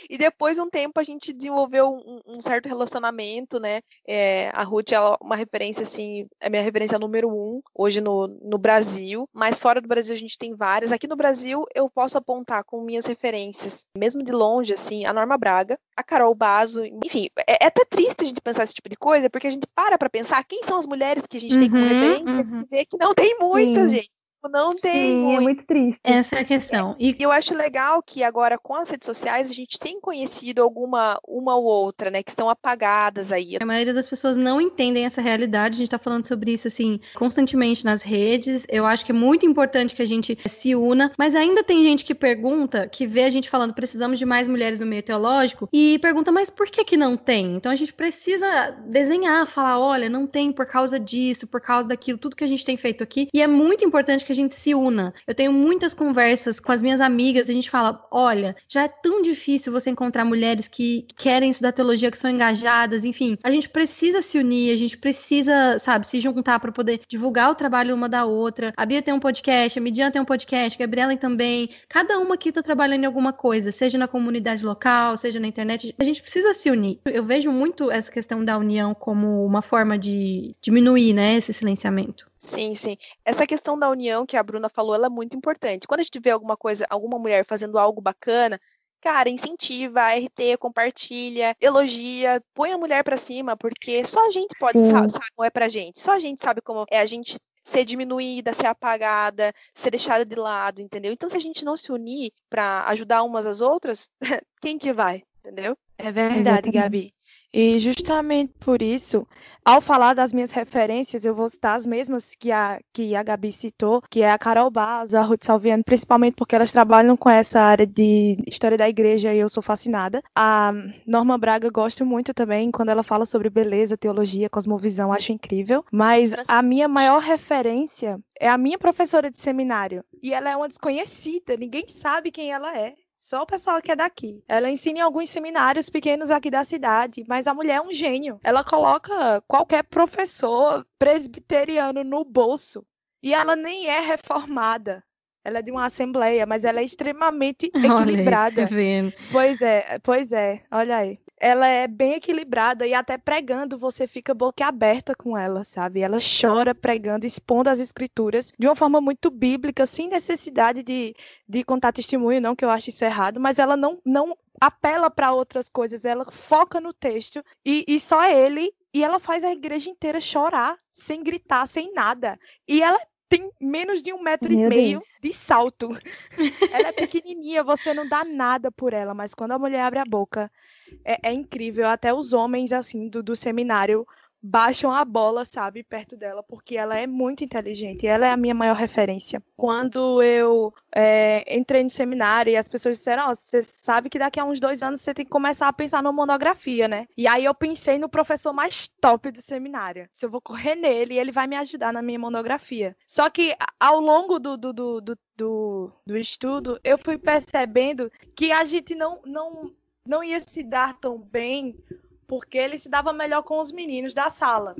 E depois de um tempo a gente desenvolveu um, um certo relacionamento, né? É, a Ruth é uma referência, assim, é minha referência número um hoje no, no Brasil. Mas fora do Brasil a gente tem várias. Aqui no Brasil eu posso apontar com minhas referências, mesmo de longe, assim, a Norma Braga, a Carol Bazo. Enfim, é, é até triste a gente pensar esse tipo de coisa, porque a gente para pra pensar quem são as mulheres que a gente tem como Uhum, referência uhum. e vê que não tem muitas, Sim. gente. Não tem Sim, é muitas. muito triste. Essa é a questão. E eu acho legal que agora com as redes sociais a gente tem conhecido alguma uma ou outra, né, que estão apagadas aí. A maioria das pessoas não entendem essa realidade. A gente tá falando sobre isso, assim, constantemente nas redes. Eu acho que é muito importante que a gente se una, mas ainda tem gente que pergunta, que vê a gente falando, precisamos de mais mulheres no meio teológico, e pergunta, mas por que que não tem? Então a gente precisa desenhar, falar, olha, não tem por causa disso, por causa daquilo, tudo que a gente tem feito aqui. E é muito importante que a gente se una. Eu tenho muitas conversas com as minhas amigas, a gente fala, olha, já é tão difícil você encontrar mulheres que querem estudar teologia, que são engajadas, enfim. A gente precisa se unir, a gente precisa, sabe, se juntar para poder divulgar o trabalho uma da outra. A Bia tem um podcast, a Midian tem um podcast, a Gabriela também. Cada uma aqui tá trabalhando em alguma coisa, seja na comunidade local, seja na internet. A gente precisa se unir. Eu vejo muito essa questão da união como uma forma de diminuir, né, esse silenciamento. Sim, sim. Essa questão da união que a Bruna falou, ela é muito importante. Quando a gente vê alguma coisa, alguma mulher fazendo algo bacana, cara, incentiva, RT, compartilha, elogia, põe a mulher pra cima, porque só a gente pode Sim. saber como é pra gente. Só a gente sabe como é a gente ser diminuída, ser apagada, ser deixada de lado, entendeu? Então, se a gente não se unir pra ajudar umas às outras, quem que vai, entendeu? É verdade. Gabi. E justamente por isso, ao falar das minhas referências, eu vou citar as mesmas que a, que a Gabi citou, que é a Carol Baz, a Ruth Salviano, principalmente porque elas trabalham com essa área de história da igreja e eu sou fascinada. A Norma Braga gosto muito também, quando ela fala sobre beleza, teologia, cosmovisão, acho incrível. Mas a minha maior referência é a minha professora de seminário. E ela é uma desconhecida, ninguém sabe quem ela é. Só o pessoal que é daqui. Ela ensina em alguns seminários pequenos aqui da cidade, mas a mulher é um gênio. Ela coloca qualquer professor presbiteriano no bolso. E ela nem é reformada. Ela é de uma assembleia, mas ela é extremamente equilibrada. Olha aí, pois é, pois é. Olha aí ela é bem equilibrada e até pregando você fica boquiaberta com ela, sabe? Ela chora pregando, expondo as escrituras de uma forma muito bíblica, sem necessidade de, de contar testemunho, não que eu acho isso errado, mas ela não, não apela para outras coisas, ela foca no texto e, e só ele, e ela faz a igreja inteira chorar, sem gritar, sem nada. E ela tem menos de um metro Meu e meio Deus. de salto. ela é pequenininha, você não dá nada por ela, mas quando a mulher abre a boca, é, é incrível. Até os homens, assim, do, do seminário baixam a bola, sabe, perto dela, porque ela é muito inteligente. Ela é a minha maior referência. Quando eu é, entrei no seminário e as pessoas disseram, oh, você sabe que daqui a uns dois anos você tem que começar a pensar numa monografia, né? E aí eu pensei no professor mais top do seminário. Se eu vou correr nele, ele vai me ajudar na minha monografia. Só que ao longo do, do, do, do, do, do estudo, eu fui percebendo que a gente não, não não ia se dar tão bem porque ele se dava melhor com os meninos da sala.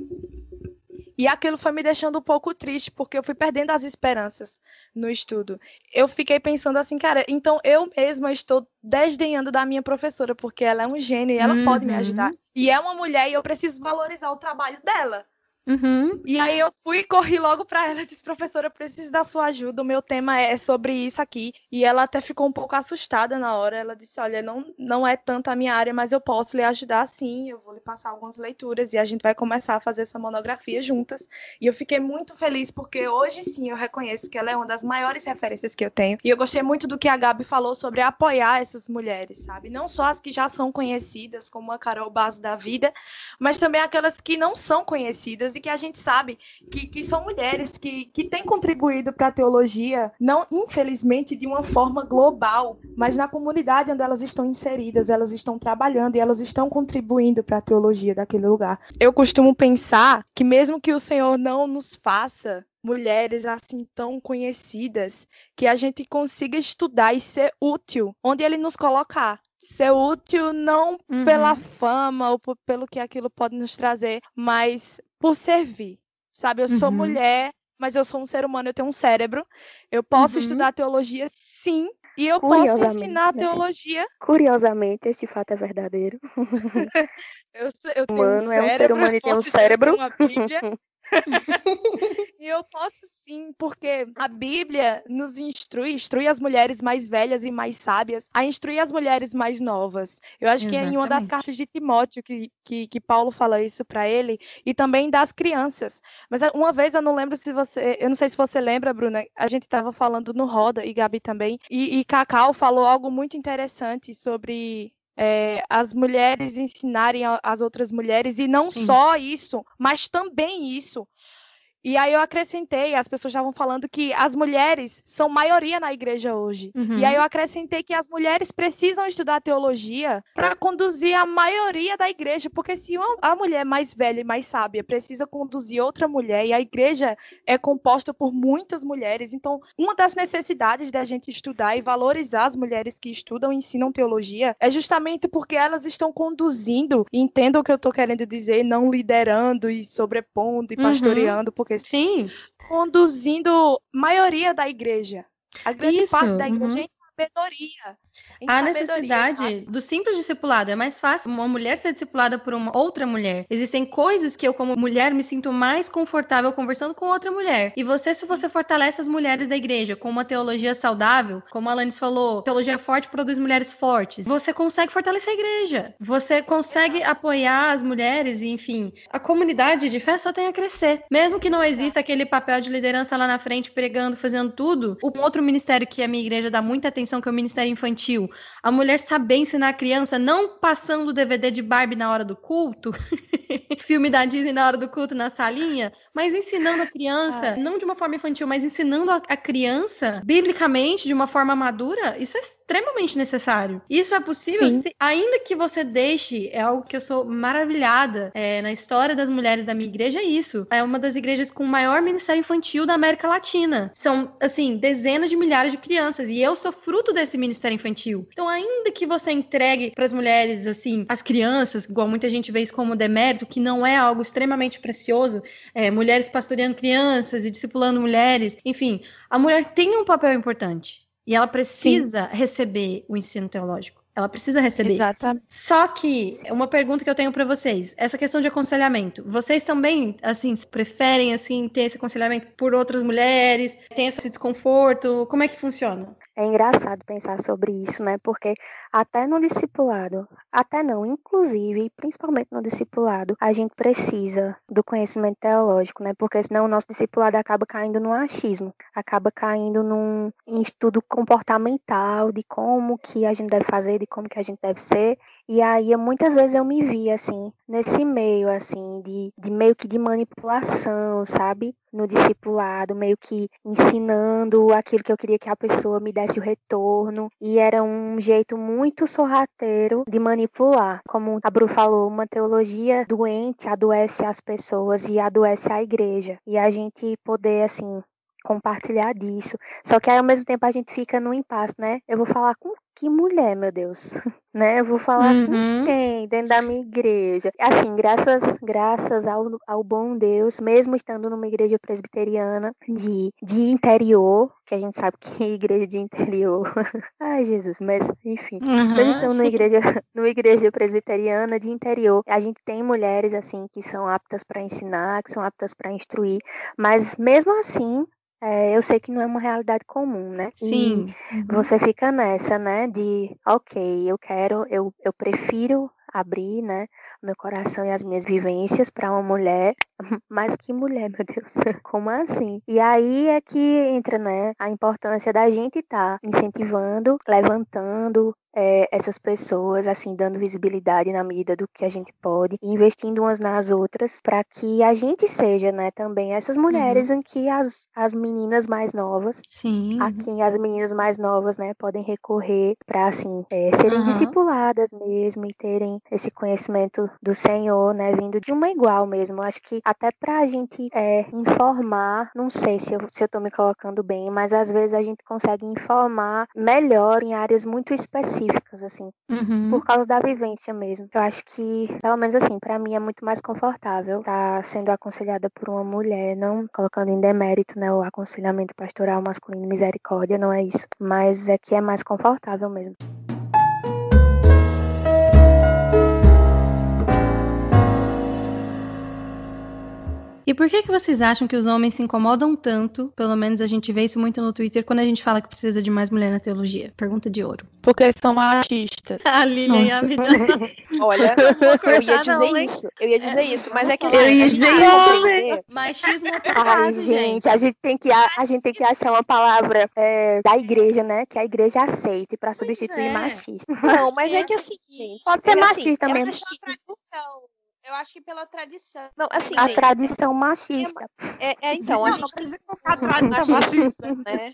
E aquilo foi me deixando um pouco triste, porque eu fui perdendo as esperanças no estudo. Eu fiquei pensando assim, cara, então eu mesma estou desdenhando da minha professora, porque ela é um gênio e ela uhum. pode me ajudar. Uhum. E é uma mulher e eu preciso valorizar o trabalho dela. Uhum. E aí eu fui e corri logo para ela, disse, professora, eu preciso da sua ajuda, o meu tema é sobre isso aqui. E ela até ficou um pouco assustada na hora, ela disse, olha, não, não é tanto a minha área, mas eu posso lhe ajudar sim, eu vou lhe passar algumas leituras e a gente vai começar a fazer essa monografia juntas. E eu fiquei muito feliz, porque hoje sim eu reconheço que ela é uma das maiores referências que eu tenho. E eu gostei muito do que a Gabi falou sobre apoiar essas mulheres, sabe? Não só as que já são conhecidas, como a Carol Base da Vida, mas também aquelas que não são conhecidas e que a gente sabe que, que são mulheres que, que têm contribuído para a teologia, não infelizmente de uma forma global, mas na comunidade onde elas estão inseridas, elas estão trabalhando e elas estão contribuindo para a teologia daquele lugar. Eu costumo pensar que mesmo que o Senhor não nos faça mulheres assim tão conhecidas, que a gente consiga estudar e ser útil onde ele nos colocar. Ser útil não uhum. pela fama ou por, pelo que aquilo pode nos trazer, mas por servir. Sabe, eu sou uhum. mulher, mas eu sou um ser humano, eu tenho um cérebro. Eu posso uhum. estudar teologia, sim, e eu posso ensinar né? teologia. Curiosamente, esse fato é verdadeiro. eu, eu humano um é um ser humano e tem um cérebro. e eu posso sim, porque a Bíblia nos instrui, instrui as mulheres mais velhas e mais sábias a instruir as mulheres mais novas. Eu acho Exatamente. que é em uma das cartas de Timóteo que, que, que Paulo fala isso para ele, e também das crianças. Mas eh, uma vez eu não lembro se você, eu não sei se você lembra, Bruna, a gente estava falando no Roda, e Gabi também, e, e Cacau falou algo muito interessante sobre é, as mulheres ensinarem as outras mulheres, e não Sim. só isso, mas também isso. E aí eu acrescentei, as pessoas estavam falando que as mulheres são maioria na igreja hoje. Uhum. E aí eu acrescentei que as mulheres precisam estudar teologia para conduzir a maioria da igreja, porque se uma, a mulher mais velha e mais sábia precisa conduzir outra mulher e a igreja é composta por muitas mulheres, então uma das necessidades da gente estudar e valorizar as mulheres que estudam e ensinam teologia é justamente porque elas estão conduzindo, entendam o que eu estou querendo dizer, não liderando e sobrepondo e uhum. pastoreando, porque porque Sim. conduzindo maioria da igreja. A grande Isso, parte da igreja uhum sabedoria. A necessidade sabe? do simples discipulado. É mais fácil uma mulher ser discipulada por uma outra mulher. Existem coisas que eu, como mulher, me sinto mais confortável conversando com outra mulher. E você, se você fortalece as mulheres da igreja com uma teologia saudável, como a Alanis falou, teologia forte produz mulheres fortes, você consegue fortalecer a igreja. Você consegue apoiar as mulheres e, enfim, a comunidade de fé só tem a crescer. Mesmo que não exista aquele papel de liderança lá na frente, pregando, fazendo tudo, um outro ministério que a minha igreja dá muita atenção atenção, que é o Ministério Infantil. A mulher saber ensinar a criança, não passando o DVD de Barbie na hora do culto, filme da Disney na hora do culto na salinha, mas ensinando a criança, ah. não de uma forma infantil, mas ensinando a, a criança, biblicamente, de uma forma madura, isso é extremamente necessário. Isso é possível, se, ainda que você deixe, é algo que eu sou maravilhada é, na história das mulheres da minha igreja, é isso. É uma das igrejas com o maior ministério infantil da América Latina. São, assim, dezenas de milhares de crianças, e eu sou fruto desse ministério infantil. Então, ainda que você entregue para as mulheres, assim, as crianças, igual muita gente vê isso como demérito, que não é algo extremamente precioso, é, mulheres pastoreando crianças e discipulando mulheres, enfim, a mulher tem um papel importante. E ela precisa Sim. receber o ensino teológico. Ela precisa receber. Exatamente. Só que uma pergunta que eu tenho para vocês, essa questão de aconselhamento, vocês também assim preferem assim ter esse aconselhamento por outras mulheres? Tem esse desconforto? Como é que funciona? É engraçado pensar sobre isso, né? Porque até no discipulado, até não, inclusive, principalmente no discipulado, a gente precisa do conhecimento teológico, né? Porque senão o nosso discipulado acaba caindo no achismo, acaba caindo num estudo comportamental de como que a gente deve fazer, de como que a gente deve ser. E aí, muitas vezes eu me vi, assim, nesse meio, assim, de, de meio que de manipulação, sabe? No discipulado, meio que ensinando aquilo que eu queria que a pessoa me desse o retorno. E era um jeito muito sorrateiro de manipular. Como a Bru falou, uma teologia doente adoece as pessoas e adoece a igreja. E a gente poder, assim, compartilhar disso. Só que aí ao mesmo tempo a gente fica no impasse, né? Eu vou falar com que mulher, meu Deus, né? Eu vou falar uhum. com quem dentro da minha igreja. Assim, graças, graças ao, ao bom Deus, mesmo estando numa igreja presbiteriana de, de interior, que a gente sabe que é igreja de interior. Ai, Jesus, mas enfim. Uhum. Mesmo estando numa igreja, numa igreja presbiteriana de interior, a gente tem mulheres assim que são aptas para ensinar, que são aptas para instruir, mas mesmo assim, é, eu sei que não é uma realidade comum, né? Sim. E você fica nessa, né? De, ok, eu quero, eu, eu prefiro abrir, né, meu coração e as minhas vivências para uma mulher, mas que mulher, meu Deus, como assim? E aí é que entra, né, a importância da gente estar tá incentivando, levantando, é, essas pessoas, assim, dando visibilidade na medida do que a gente pode, investindo umas nas outras, para que a gente seja, né, também essas mulheres uhum. em que as, as meninas mais novas, Sim. a quem as meninas mais novas, né, podem recorrer para, assim, é, serem uhum. discipuladas mesmo e terem esse conhecimento do Senhor, né, vindo de uma igual mesmo. Acho que até para a gente é, informar, não sei se eu, se eu tô me colocando bem, mas às vezes a gente consegue informar melhor em áreas muito específicas específicas, assim, uhum. por causa da vivência mesmo. Eu acho que, pelo menos assim, para mim é muito mais confortável estar tá sendo aconselhada por uma mulher, não colocando em demérito, né, o aconselhamento pastoral masculino misericórdia, não é isso, mas é que é mais confortável mesmo. E por que que vocês acham que os homens se incomodam tanto? Pelo menos a gente vê isso muito no Twitter quando a gente fala que precisa de mais mulher na teologia. Pergunta de ouro. Porque eles são machistas. a Lilian e a mídia. Olha, eu ia dizer não, isso. Eu ia dizer é, isso, mas é que assim, eu ia dizer Machismo é Ai, gente. A gente tem que a, a gente tem que achar uma palavra é, da igreja, né, que a igreja aceite para substituir é. machista. Não, mas é que assim, gente, pode ser é assim, machista assim, mesmo. Eu acho que pela tradição. Não, assim, a gente, tradição machista. É, é então, a gente precisa colocar atrás da machista, né?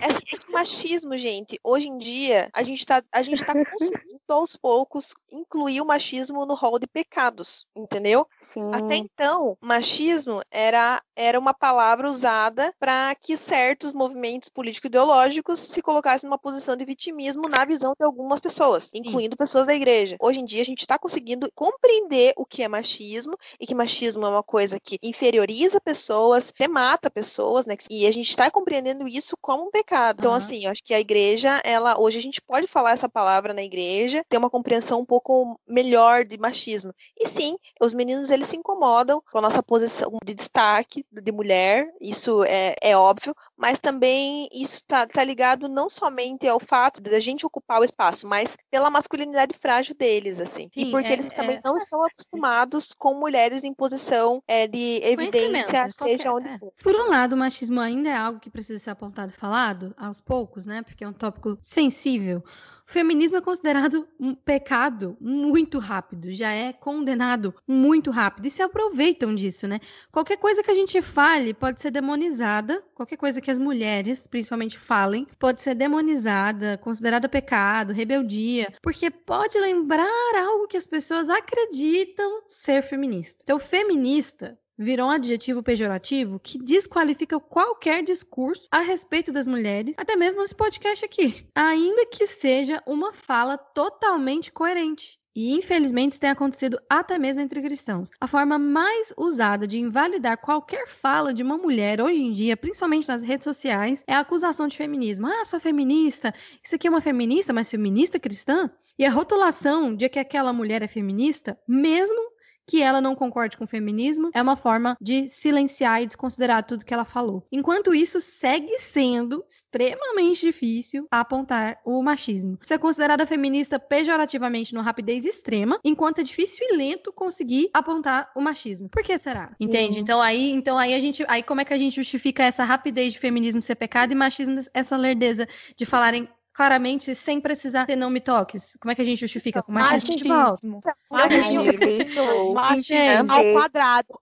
É, assim, é que machismo, gente, hoje em dia, a gente tá, a gente tá conseguindo aos poucos incluir o machismo no rol de pecados, entendeu? Sim. Até então, machismo era, era uma palavra usada para que certos movimentos político-ideológicos se colocassem numa posição de vitimismo na visão de algumas pessoas, incluindo Sim. pessoas da igreja. Hoje em dia, a gente está conseguindo compreender o que é machismo e que machismo é uma coisa que inferioriza pessoas, que mata pessoas, né? E a gente está compreendendo isso como um pecado. Então, uhum. assim, eu acho que a igreja, ela hoje a gente pode falar essa palavra na igreja, ter uma compreensão um pouco melhor de machismo. E sim, os meninos eles se incomodam com a nossa posição de destaque de mulher, isso é, é óbvio, mas também isso está tá ligado não somente ao fato de a gente ocupar o espaço, mas pela masculinidade frágil deles, assim. Sim, e porque é, eles também é... não estão acostumados acostumados com mulheres em posição é, de evidência, seja qualquer, onde é. for. Por um lado, o machismo ainda é algo que precisa ser apontado e falado aos poucos, né? Porque é um tópico sensível. O feminismo é considerado um pecado muito rápido, já é condenado muito rápido e se aproveitam disso, né? Qualquer coisa que a gente fale pode ser demonizada, qualquer coisa que as mulheres, principalmente, falem, pode ser demonizada, considerada pecado, rebeldia, porque pode lembrar algo que as pessoas acreditam ser feminista. Então, feminista virou um adjetivo pejorativo que desqualifica qualquer discurso a respeito das mulheres, até mesmo esse podcast aqui, ainda que seja uma fala totalmente coerente. E infelizmente isso tem acontecido até mesmo entre cristãos. A forma mais usada de invalidar qualquer fala de uma mulher hoje em dia, principalmente nas redes sociais, é a acusação de feminismo. Ah, sou feminista. Isso aqui é uma feminista, mas feminista cristã? E a rotulação de que aquela mulher é feminista, mesmo que ela não concorde com o feminismo, é uma forma de silenciar e desconsiderar tudo que ela falou. Enquanto isso, segue sendo extremamente difícil apontar o machismo. Ser considerada feminista pejorativamente no rapidez extrema, enquanto é difícil e lento conseguir apontar o machismo. Por que será? Entende? Uhum. Então aí, então aí a gente, aí como é que a gente justifica essa rapidez de feminismo ser pecado e machismo essa lerdeza de falarem claramente sem precisar ter não me toques? Como é que a gente justifica? Com machismo? Machismo. Machismo. Machismo. ao quadrado.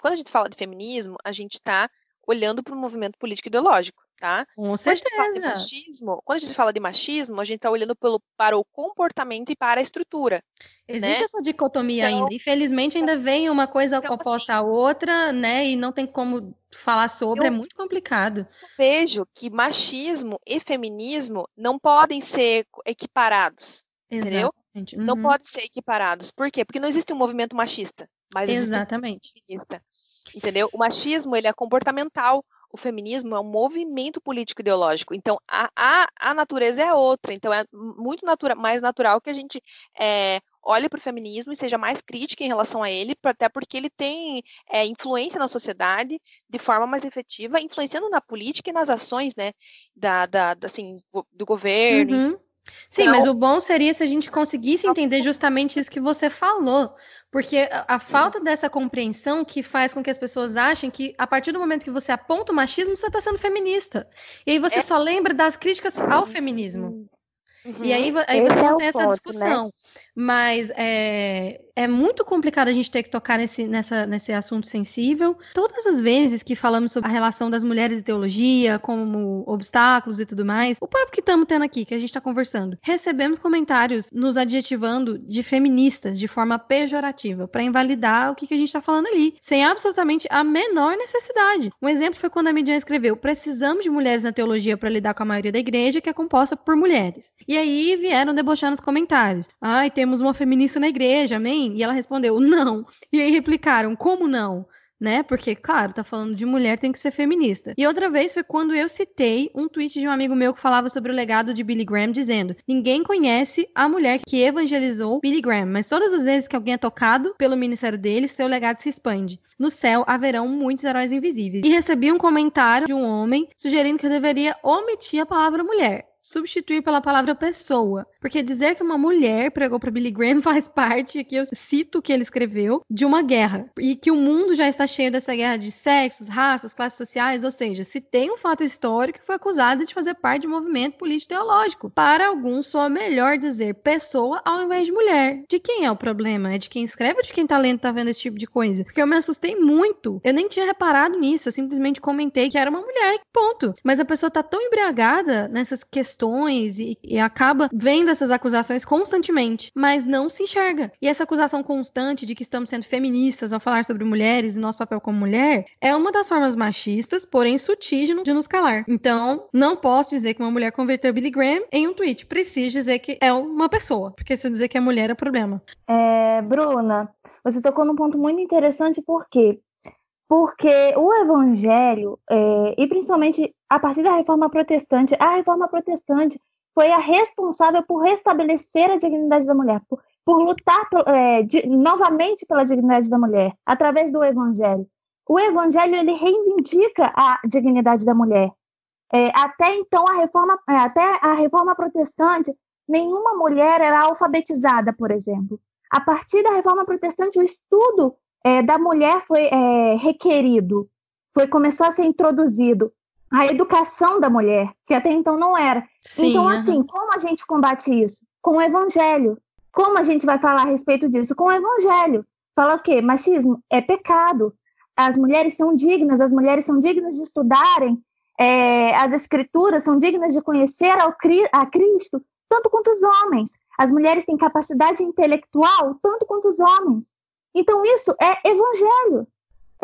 Quando a gente fala de feminismo, a gente está olhando para o movimento político ideológico, tá? Com Quando a gente fala de certeza. machismo, quando a gente fala de machismo, a gente está olhando pelo, para o comportamento e para a estrutura. Existe né? essa dicotomia Então- ainda. Infelizmente, ainda vem uma coisa Então, oposta à outra, né? E não tem como falar sobre, Eu- é muito complicado. Vejo que machismo e feminismo não podem ser equiparados. Entendeu? Exatamente. Não Uhum. podem ser equiparados. Por quê? Porque não existe um movimento machista, mas existe um Exatamente. feminista. Entendeu? O machismo ele é comportamental. O feminismo é um movimento político ideológico. Então, a, a, a natureza é outra. Então, é muito natura, mais natural que a gente é, olhe para o feminismo e seja mais crítica em relação a ele, até porque ele tem é, influência na sociedade de forma mais efetiva, influenciando na política e nas ações, né, da, da, da, assim, do governo. Uhum. Sim, Então- mas o bom seria se a gente conseguisse entender justamente isso que você falou. Porque a, a falta dessa compreensão que faz com que as pessoas achem que, a partir do momento que você aponta o machismo, você está sendo feminista. E aí você É. só lembra das críticas ao feminismo. Uhum. E aí, aí Esse você é não o tem essa ponto, né? discussão. Mas é, é muito complicado a gente ter que tocar nesse, nessa, nesse assunto sensível. Todas as vezes que falamos sobre a relação das mulheres e teologia, como obstáculos e tudo mais, o papo que estamos tendo aqui, que a gente está conversando, recebemos comentários nos adjetivando de feministas de forma pejorativa, para invalidar o que, que a gente está falando ali, sem absolutamente a menor necessidade. Um exemplo foi quando a Midian escreveu: precisamos de mulheres na teologia para lidar com a maioria da igreja, que é composta por mulheres. E aí vieram debochar nos comentários. Ai, temos uma feminista na igreja, amém? E ela respondeu, não. E aí replicaram, como não? Né? Porque, claro, tá falando de mulher, tem que ser feminista. E outra vez foi quando eu citei um tweet de um amigo meu que falava sobre o legado de Billy Graham, dizendo: ninguém conhece a mulher que evangelizou Billy Graham, mas todas as vezes que alguém é tocado pelo ministério dele, seu legado se expande. No céu haverão muitos heróis invisíveis. E recebi um comentário de um homem sugerindo que eu deveria omitir a palavra mulher substituir pela palavra pessoa. Porque dizer que uma mulher pregou para Billy Graham faz parte, aqui eu cito o que ele escreveu, de uma guerra. E que o mundo já está cheio dessa guerra de sexos, raças, classes sociais, ou seja, se tem um fato histórico que foi acusado de fazer parte de um movimento político-teológico. Para alguns, soa melhor dizer pessoa ao invés de mulher. De quem é o problema? É de quem escreve ou de quem tá lendo tá vendo esse tipo de coisa? Porque eu me assustei muito. Eu nem tinha reparado nisso, eu simplesmente comentei que era uma mulher, ponto. Mas a pessoa tá tão embriagada nessas questões e, e acaba vendo essas acusações constantemente, mas não se enxerga. E essa acusação constante de que estamos sendo feministas ao falar sobre mulheres e nosso papel como mulher é uma das formas machistas, porém sutis de no- de nos calar. Então, não posso dizer que uma mulher converteu Billy Graham em um tweet. Preciso dizer que é uma pessoa, porque se eu dizer que é mulher é problema. É, Bruna, você tocou num ponto muito interessante, por quê? Porque o evangelho, é, e principalmente a partir da reforma protestante, a reforma protestante foi a responsável por restabelecer a dignidade da mulher, por, por lutar é, di- novamente pela dignidade da mulher, através do evangelho. O evangelho ele reivindica a dignidade da mulher. É, até então, a reforma, é, até a reforma protestante, nenhuma mulher era alfabetizada, por exemplo. a partir da reforma protestante, o estudo é, da mulher foi é, requerido, foi começou a ser introduzido a educação da mulher, que até então não era. Sim, então, assim, uhum. como a gente combate isso? Com o evangelho. Como a gente vai falar a respeito disso? Com o evangelho. Fala o quê? Machismo é pecado. As mulheres são dignas, as mulheres são dignas de estudarem é, as escrituras, são dignas de conhecer ao, a Cristo, tanto quanto os homens. As mulheres têm capacidade intelectual, tanto quanto os homens. Então, isso é evangelho.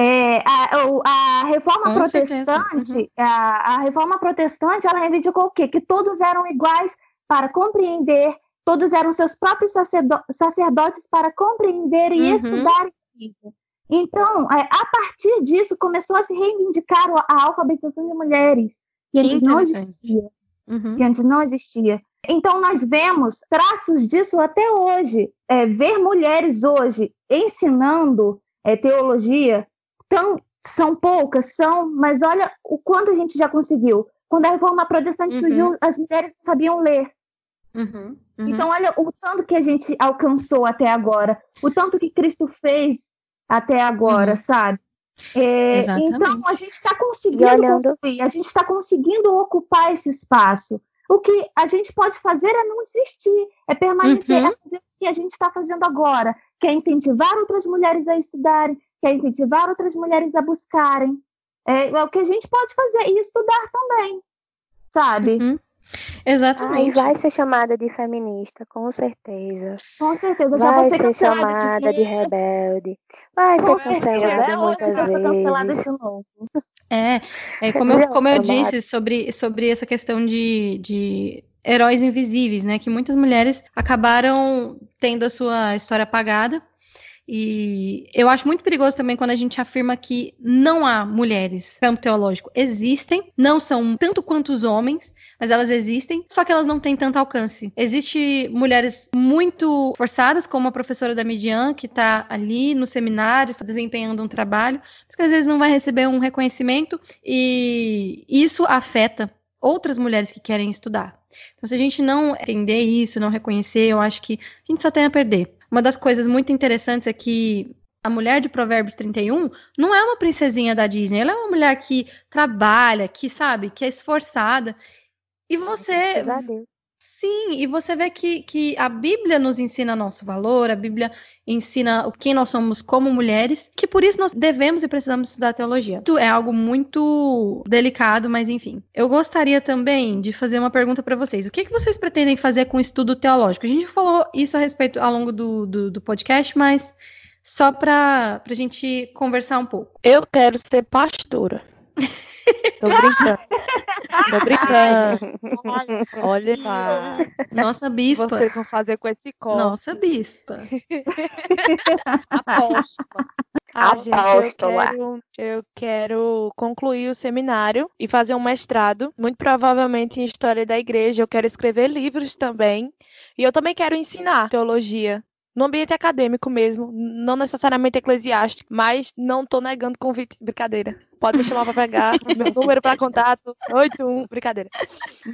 É, a, a, reforma Com protestante, uhum. a, a, reforma protestante, ela reivindicou o quê? Que todos eram iguais para compreender, todos eram seus próprios sacerdotes para compreender e uhum. estudar. Então, é, a partir disso, começou a se reivindicar a alfabetização de mulheres, que, que antes não existia. Uhum. Que antes não existia. Então, nós vemos traços disso até hoje. É, ver mulheres hoje ensinando é, teologia tão, são poucas, são, mas olha o quanto a gente já conseguiu. Quando a reforma protestante uhum. surgiu, as mulheres não sabiam ler. Uhum, uhum. Então, olha o tanto que a gente alcançou até agora, o tanto que Cristo fez até agora, uhum. sabe? É, então, a gente está conseguindo construir, a gente está conseguindo ocupar esse espaço. O que a gente pode fazer é não desistir, é permanecer, uhum. é fazer o que a gente está fazendo agora, que é incentivar outras mulheres a estudarem, que é incentivar outras mulheres a buscarem. É, é o que a gente pode fazer e estudar também, sabe? Uhum. Exatamente. Ai, vai ser chamada de feminista, com certeza. Com certeza, já vai ser, ser chamada de... de... rebelde. Vai com ser cancelada muitas vezes. Cancelada de novo. É, é como, eu, como eu disse sobre, sobre essa questão de, de heróis invisíveis, né? Que muitas mulheres acabaram tendo a sua história apagada e eu acho muito perigoso também quando a gente afirma que não há mulheres no campo teológico. Existem, não são tanto quanto os homens, mas elas existem, só que elas não têm tanto alcance. Existem mulheres muito forçadas, como a professora da Midian, que está ali no seminário desempenhando um trabalho, mas que às vezes não vai receber um reconhecimento, e isso afeta outras mulheres que querem estudar. Então, se a gente não entender isso, não reconhecer, eu acho que a gente só tem a perder. Uma das coisas muito interessantes é que a mulher de Provérbios 31 não é uma princesinha da Disney, ela é uma mulher que trabalha, que sabe, que é esforçada. E você. Sim, e você vê que, que a Bíblia nos ensina nosso valor, a Bíblia ensina o que nós somos como mulheres, que por isso nós devemos e precisamos estudar teologia. Isso é algo muito delicado, mas enfim. Eu gostaria também de fazer uma pergunta para vocês. O que, que vocês pretendem fazer com o estudo teológico? A gente falou isso a respeito ao longo do, do, do podcast, mas só para a gente conversar um pouco. Eu quero ser pastora. Tô brincando. Tô brincando. Olha lá. Nossa bispa. Vocês vão fazer com esse copo. Nossa bispa. Apóstola. Ah, gente, eu quero, eu quero concluir o seminário e fazer um mestrado, muito provavelmente em História da Igreja. Eu quero escrever livros também. E eu também quero ensinar teologia no ambiente acadêmico mesmo, não necessariamente eclesiástico, mas não tô negando convite. Brincadeira. Pode me chamar para pegar. meu número para contato, 81, brincadeira.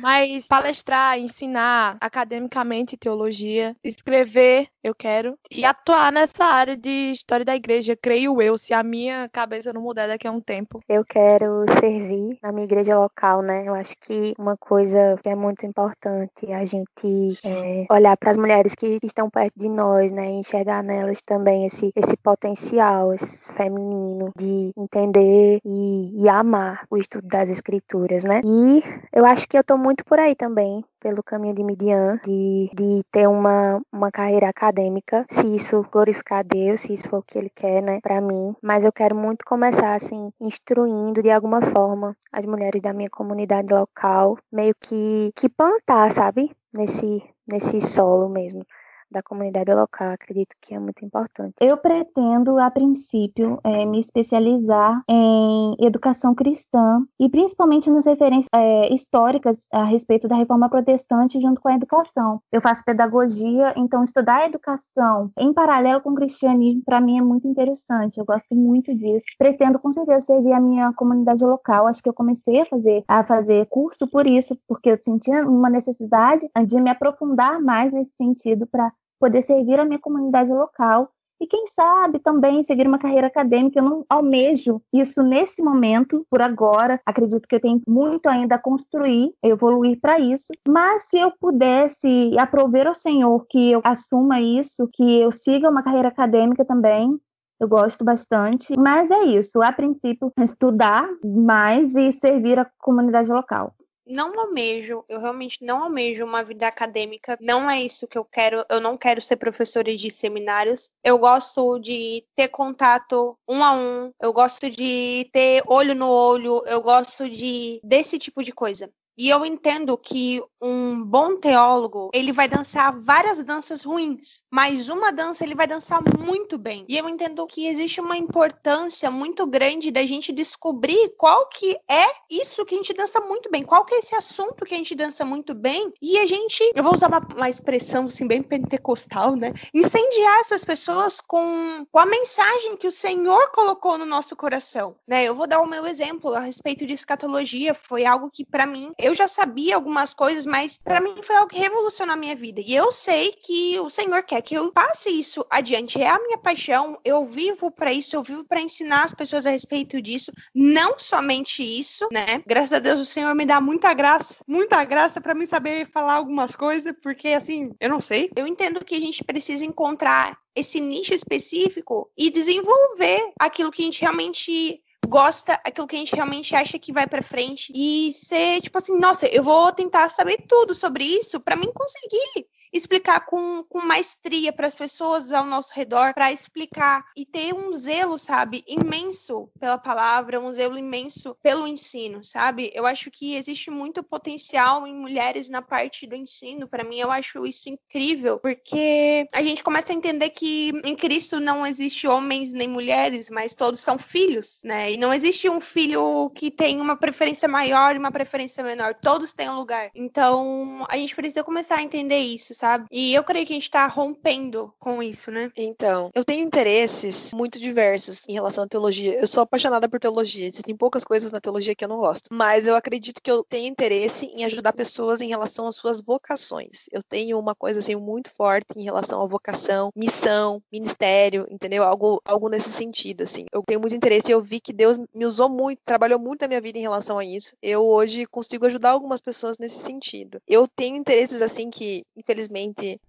Mas palestrar, ensinar academicamente teologia, escrever, eu quero. E atuar nessa área de história da igreja, creio eu, se a minha cabeça não mudar daqui a um tempo. Eu quero servir na minha igreja local, né? Eu acho que uma coisa que é muito importante a gente é, olhar para as mulheres que estão perto de nós, né? E enxergar nelas também esse, esse potencial esse feminino de entender e e, e amar o estudo das escrituras, né? E eu acho que eu tô muito por aí também, pelo caminho de Midian, de, de ter uma, uma carreira acadêmica, se isso glorificar a Deus, se isso for o que Ele quer, né, para mim. Mas eu quero muito começar, assim, instruindo de alguma forma as mulheres da minha comunidade local, meio que, que plantar, sabe? Nesse, nesse solo mesmo da comunidade local. Acredito que é muito importante. Eu pretendo, a princípio, é, me especializar em educação cristã e principalmente nas referências é, históricas a respeito da reforma protestante junto com a educação. Eu faço pedagogia, então estudar a educação em paralelo com o cristianismo para mim é muito interessante. Eu gosto muito disso. Pretendo com certeza servir a minha comunidade local. Acho que eu comecei a fazer a fazer curso por isso, porque eu sentia uma necessidade de me aprofundar mais nesse sentido para poder servir a minha comunidade local e quem sabe também seguir uma carreira acadêmica. Eu não almejo isso nesse momento, por agora. Acredito que eu tenho muito ainda a construir, evoluir para isso. Mas se eu pudesse aprover ao Senhor que eu assuma isso, que eu siga uma carreira acadêmica também, eu gosto bastante, mas é isso. A princípio, estudar mais e servir a comunidade local não almejo, eu realmente não almejo uma vida acadêmica, não é isso que eu quero, eu não quero ser professora de seminários. Eu gosto de ter contato um a um, eu gosto de ter olho no olho, eu gosto de desse tipo de coisa. E eu entendo que um bom teólogo, ele vai dançar várias danças ruins, mas uma dança ele vai dançar muito bem. E eu entendo que existe uma importância muito grande da gente descobrir qual que é isso que a gente dança muito bem, qual que é esse assunto que a gente dança muito bem, e a gente, eu vou usar uma, uma expressão assim bem pentecostal, né? Incendiar essas pessoas com, com a mensagem que o Senhor colocou no nosso coração, né? Eu vou dar o meu exemplo a respeito de escatologia, foi algo que para mim eu já sabia algumas coisas, mas para mim foi algo que revolucionou a minha vida. E eu sei que o Senhor quer que eu passe isso adiante. É a minha paixão. Eu vivo para isso, eu vivo para ensinar as pessoas a respeito disso. Não somente isso, né? Graças a Deus o Senhor me dá muita graça, muita graça para mim saber falar algumas coisas, porque assim, eu não sei. Eu entendo que a gente precisa encontrar esse nicho específico e desenvolver aquilo que a gente realmente gosta, aquilo que a gente realmente acha que vai para frente. E ser tipo assim, nossa, eu vou tentar saber tudo sobre isso para mim conseguir explicar com, com maestria para as pessoas ao nosso redor, para explicar e ter um zelo, sabe, imenso pela palavra, um zelo imenso pelo ensino, sabe? Eu acho que existe muito potencial em mulheres na parte do ensino. Para mim, eu acho isso incrível, porque a gente começa a entender que em Cristo não existe homens nem mulheres, mas todos são filhos, né? E não existe um filho que tem uma preferência maior e uma preferência menor. Todos têm um lugar. Então, a gente precisa começar a entender isso, sabe? Sabe? E eu creio que a gente tá rompendo com isso, né? Então, eu tenho interesses muito diversos em relação à teologia. Eu sou apaixonada por teologia. Existem poucas coisas na teologia que eu não gosto. Mas eu acredito que eu tenho interesse em ajudar pessoas em relação às suas vocações. Eu tenho uma coisa assim muito forte em relação à vocação, missão, ministério, entendeu? Algo, algo nesse sentido, assim. Eu tenho muito interesse e eu vi que Deus me usou muito, trabalhou muito na minha vida em relação a isso. Eu hoje consigo ajudar algumas pessoas nesse sentido. Eu tenho interesses assim que, infelizmente,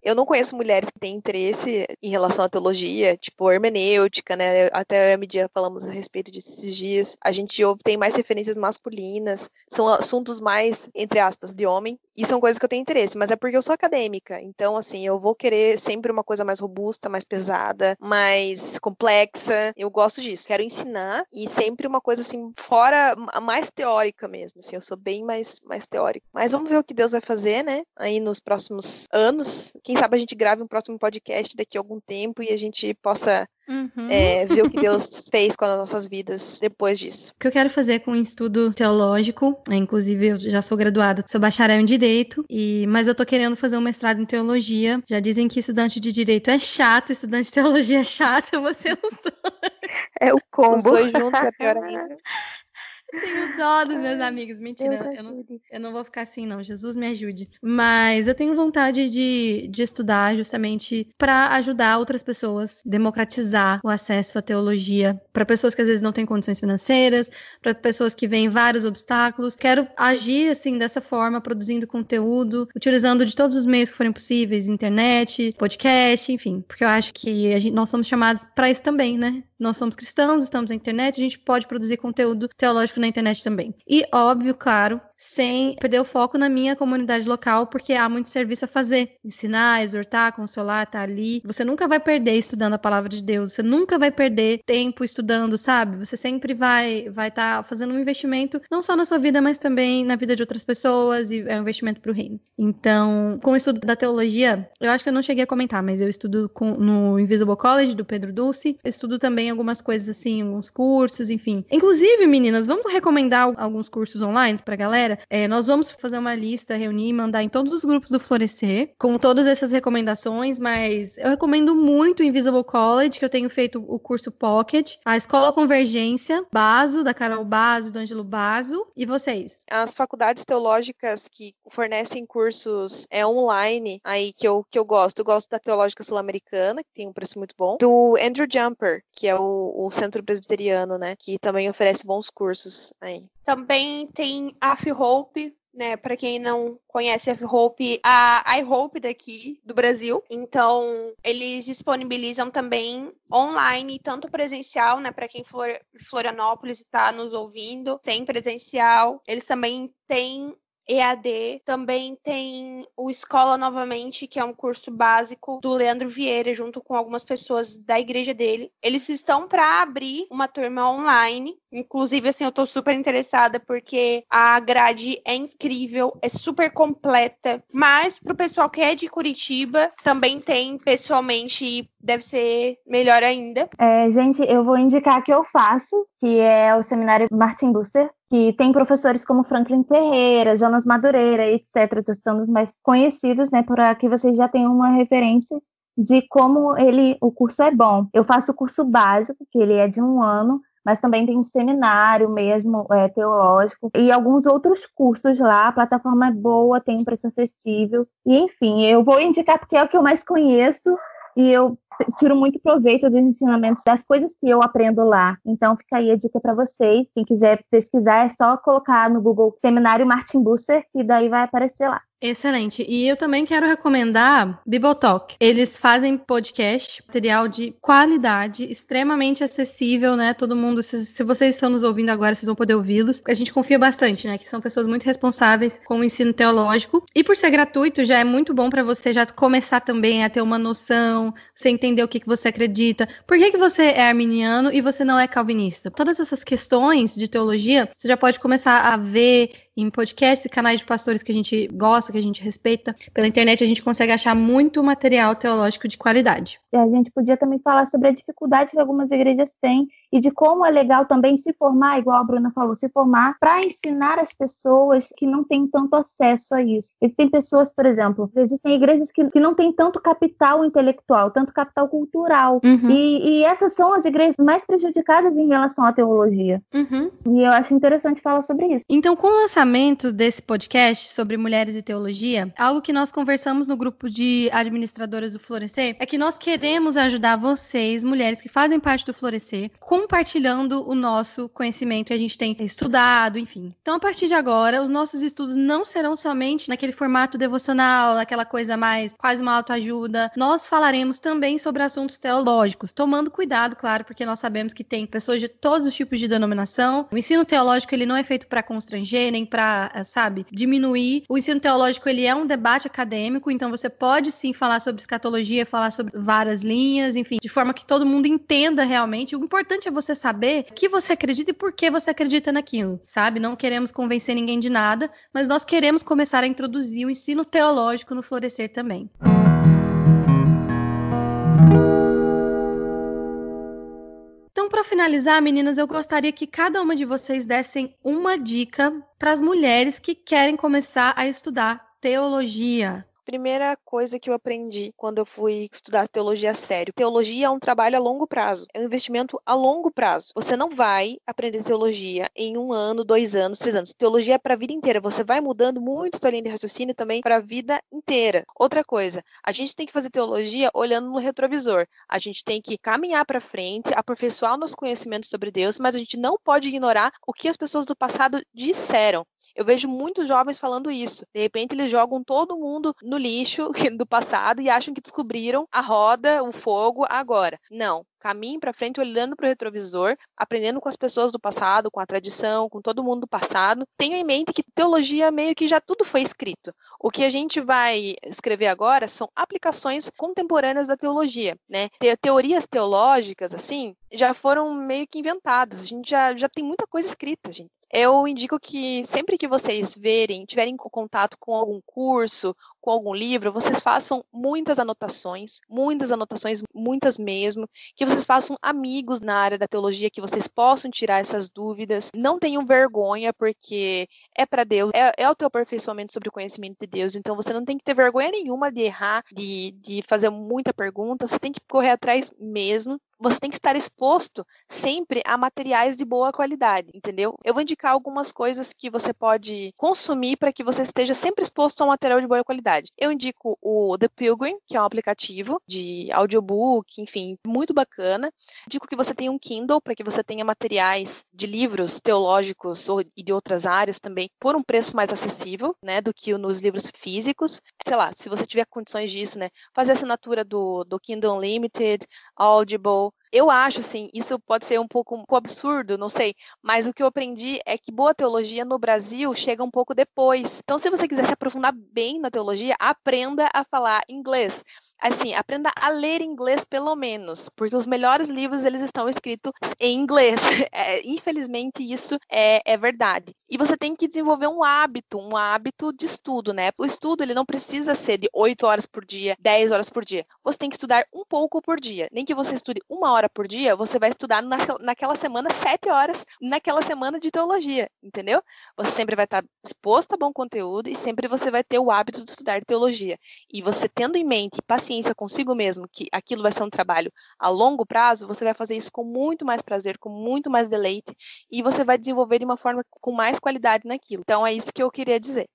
eu não conheço mulheres que têm interesse em relação à teologia, tipo hermenêutica, né? Até a medida falamos a respeito disso esses dias. A gente tem mais referências masculinas, são assuntos mais, entre aspas, de homem, e são coisas que eu tenho interesse, mas é porque eu sou acadêmica. Então, assim, eu vou querer sempre uma coisa mais robusta, mais pesada, mais complexa. Eu gosto disso. Quero ensinar e sempre uma coisa assim, fora, mais teórica mesmo. Assim, eu sou bem mais, mais teórica. Mas vamos ver o que Deus vai fazer, né? Aí nos próximos anos. Quem sabe a gente grave um próximo podcast daqui a algum tempo e a gente possa Uhum. É, ver o que Deus fez com as nossas vidas depois disso. O que eu quero fazer com um estudo teológico, é, inclusive eu já sou graduada, sou bacharel em Direito, e, mas eu tô querendo fazer um mestrado em Teologia. Já dizem que estudante de Direito é chato, estudante de Teologia é chato, os dois. É o combo. Os dois juntos é pior ainda. tenho dó dos meus amigos. Mentira, eu não, eu não, vou ficar assim, não. Jesus me ajude. Mas eu tenho vontade de, de estudar justamente para ajudar outras pessoas, democratizar o acesso à teologia para pessoas que às vezes não têm condições financeiras, para pessoas que veem vários obstáculos. Quero agir assim dessa forma, produzindo conteúdo, utilizando de todos os meios que forem possíveis, internet, podcast, enfim, porque eu acho que gente, nós somos chamados para isso também, né? Nós somos cristãos, estamos na internet, a gente pode produzir conteúdo teológico na internet também. E óbvio, claro, sem perder o foco na minha comunidade local, porque há muito serviço a fazer. Ensinar, exortar, consolar, estar tá ali. Você nunca vai perder estudando a palavra de Deus, você nunca vai perder tempo estudando, sabe? Você sempre vai vai estar tá fazendo um investimento, não só na sua vida, mas também na vida de outras pessoas, e é um investimento para o reino. Então, com o estudo da teologia, eu acho que eu não cheguei a comentar, mas eu estudo com, no Invisible College, do Pedro Dulce, estudo também algumas coisas assim, alguns cursos, enfim. Inclusive, meninas, vamos recomendar alguns cursos online pra galera? Galera, é, nós vamos fazer uma lista, reunir e mandar em todos os grupos do Florescer, com todas essas recomendações, mas eu recomendo muito o Invisible College, que eu tenho feito o curso Pocket, a Escola Convergência, Baso, da Carol Baso, do Ângelo Baso, e vocês? As faculdades teológicas que fornecem cursos é online, aí que eu, que eu gosto. Eu gosto da Teológica Sul-Americana, que tem um preço muito bom, do Andrew Jumper, que é o, o Centro Presbiteriano, né, que também oferece bons cursos aí. Também tem a Hope, né, para quem não conhece a Hope, a iHope daqui do Brasil. Então, eles disponibilizam também online, tanto presencial, né, para quem for Florianópolis está nos ouvindo, tem presencial. Eles também têm EAD. Também tem o Escola Novamente, que é um curso básico do Leandro Vieira, junto com algumas pessoas da igreja dele. Eles estão para abrir uma turma online. Inclusive, assim, eu tô super interessada porque a grade é incrível, é super completa. Mas pro pessoal que é de Curitiba, também tem pessoalmente deve ser melhor ainda. É, gente, eu vou indicar que eu faço, que é o seminário Martin Buster, que tem professores como Franklin Ferreira, Jonas Madureira, etc., estão os mais conhecidos, né, para que vocês já tenham uma referência de como ele, o curso é bom. Eu faço o curso básico, que ele é de um ano, mas também tem seminário mesmo, é, teológico, e alguns outros cursos lá. A plataforma é boa, tem um preço acessível. E, enfim, eu vou indicar porque é o que eu mais conheço e eu tiro muito proveito dos ensinamentos, das coisas que eu aprendo lá. Então fica aí a dica para vocês. Quem quiser pesquisar é só colocar no Google Seminário Martin Busser e daí vai aparecer lá. Excelente. E eu também quero recomendar Bibotalk. Eles fazem podcast, material de qualidade, extremamente acessível, né? Todo mundo, se, se vocês estão nos ouvindo agora, vocês vão poder ouvi-los. A gente confia bastante, né? Que são pessoas muito responsáveis com o ensino teológico. E por ser gratuito, já é muito bom para você já começar também a ter uma noção, você entender o que, que você acredita. Por que, que você é arminiano e você não é calvinista? Todas essas questões de teologia, você já pode começar a ver em podcasts e canais de pastores que a gente gosta, que a gente respeita. Pela internet a gente consegue achar muito material teológico de qualidade. A gente podia também falar sobre a dificuldade que algumas igrejas têm e de como é legal também se formar, igual a Bruna falou, se formar para ensinar as pessoas que não têm tanto acesso a isso. Existem pessoas, por exemplo, existem igrejas que, que não têm tanto capital intelectual, tanto capital cultural. Uhum. E, e, essas são as igrejas mais prejudicadas em relação à teologia. Uhum. E eu acho interessante falar sobre isso. Então, com o lançamento desse podcast sobre mulheres e teologia, algo que nós conversamos no grupo de administradoras do Florescer é que nós queremos ajudar vocês, mulheres que fazem parte do Florescer, compartilhando o nosso conhecimento que a gente tem estudado, enfim. Então, a partir de agora, os nossos estudos não serão somente naquele formato devocional, aquela coisa mais quase uma autoajuda. Nós falaremos também sobre assuntos teológicos, tomando cuidado, claro, porque nós sabemos que tem pessoas de todos os tipos de denominação. O ensino teológico ele não é feito para constranger nem para, eh, sabe, diminuir. O ensino teológico ele é um debate acadêmico, então você pode sim falar sobre escatologia, falar sobre várias linhas, enfim, de forma que todo mundo entenda realmente. O importante importante é você saber o que você acredita e por que você acredita naquilo, sabe? Não queremos convencer ninguém de nada, mas nós queremos começar a introduzir o ensino teológico no Florescer também. Então, para finalizar, meninas, eu gostaria que cada uma de vocês dessem uma dica para as mulheres que querem começar a estudar teologia. Primeira coisa que eu aprendi quando eu fui estudar teologia sério: teologia é um trabalho a longo prazo, é um investimento a longo prazo. Você não vai aprender teologia em um ano, dois anos, três anos. Teologia é para a vida inteira. Você vai mudando muito sua linha de raciocínio também para a vida inteira. Outra coisa, a gente tem que fazer teologia olhando no retrovisor. A gente tem que caminhar para frente, aperfeiçoar nossos conhecimentos sobre Deus, mas a gente não pode ignorar o que as pessoas do passado disseram. Eu vejo muitos jovens falando isso. De repente, eles jogam todo mundo no lixo do passado e acham que descobriram a roda, o fogo agora. Não caminhe para frente olhando para o retrovisor, aprendendo com as pessoas do passado, com a tradição, com todo mundo do passado. Tenha em mente que teologia meio que já tudo foi escrito. O que a gente vai escrever agora são aplicações contemporâneas da teologia, né? Te teorias teológicas assim já foram meio que inventadas. A gente já, já tem muita coisa escrita, gente. Eu indico que sempre que vocês verem, tiverem contato com algum curso, com algum livro, vocês façam muitas anotações, muitas anotações, muitas mesmo, que vocês façam amigos na área da teologia, que vocês possam tirar essas dúvidas. Não tenham vergonha, porque é para Deus, é, é, o teu aperfeiçoamento sobre o conhecimento de Deus, então você não tem que ter vergonha nenhuma de errar, de, de fazer muita pergunta, você tem que correr atrás mesmo você tem que estar exposto sempre a materiais de boa qualidade, entendeu? Eu vou indicar algumas coisas que você pode consumir para que você esteja sempre exposto a um material de boa qualidade. Eu indico o The Pilgrim, que é um aplicativo de audiobook, enfim, muito bacana. Indico que você tenha um Kindle para que você tenha materiais de livros teológicos ou, e de outras áreas também por um preço mais acessível, né, do que nos livros físicos. Sei lá, se você tiver condições disso, né, fazer assinatura do, do Kindle Unlimited, Audible, eu acho, assim, isso pode ser um pouco, um pouco absurdo, não sei, mas o que eu aprendi é que boa teologia no Brasil chega um pouco depois. Então, se você quiser se aprofundar bem na teologia, aprenda a falar inglês assim, aprenda a ler inglês pelo menos, porque os melhores livros eles estão escritos em inglês. É, infelizmente isso é, é, verdade. E você tem que desenvolver um hábito, um hábito de estudo, né? O estudo ele não precisa ser de 8 horas por dia, 10 horas por dia. Você tem que estudar um pouco por dia. Nem que você estude uma hora por dia, você vai estudar na, naquela semana sete horas naquela semana de teologia, entendeu? Você sempre vai estar exposto a bom conteúdo e sempre você vai ter o hábito de estudar teologia. E você tendo em mente paciência paciência consigo mesmo que aquilo vai ser um trabalho a longo prazo, você vai fazer isso com muito mais prazer, com muito mais deleite, e você vai desenvolver de uma forma com mais qualidade naquilo. Então é isso que eu queria dizer.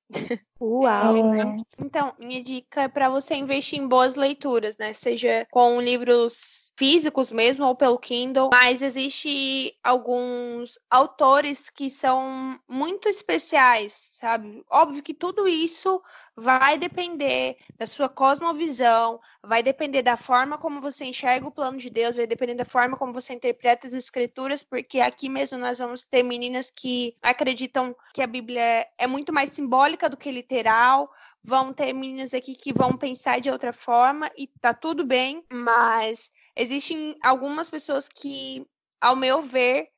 Uau! É. Então, minha dica é para você investir em boas leituras, né? Seja com livros físicos mesmo ou pelo Kindle, mas existe alguns autores que são muito especiais, sabe? Óbvio que tudo isso vai depender da sua cosmovisão, vai depender da forma como você enxerga o plano de Deus, vai depender da forma como você interpreta as escrituras, porque aqui mesmo nós vamos ter meninas que acreditam que a Bíblia é muito mais simbólica do que literal, vão ter meninas aqui que vão pensar de outra forma e tá tudo bem, mas existem algumas pessoas que, ao meu ver,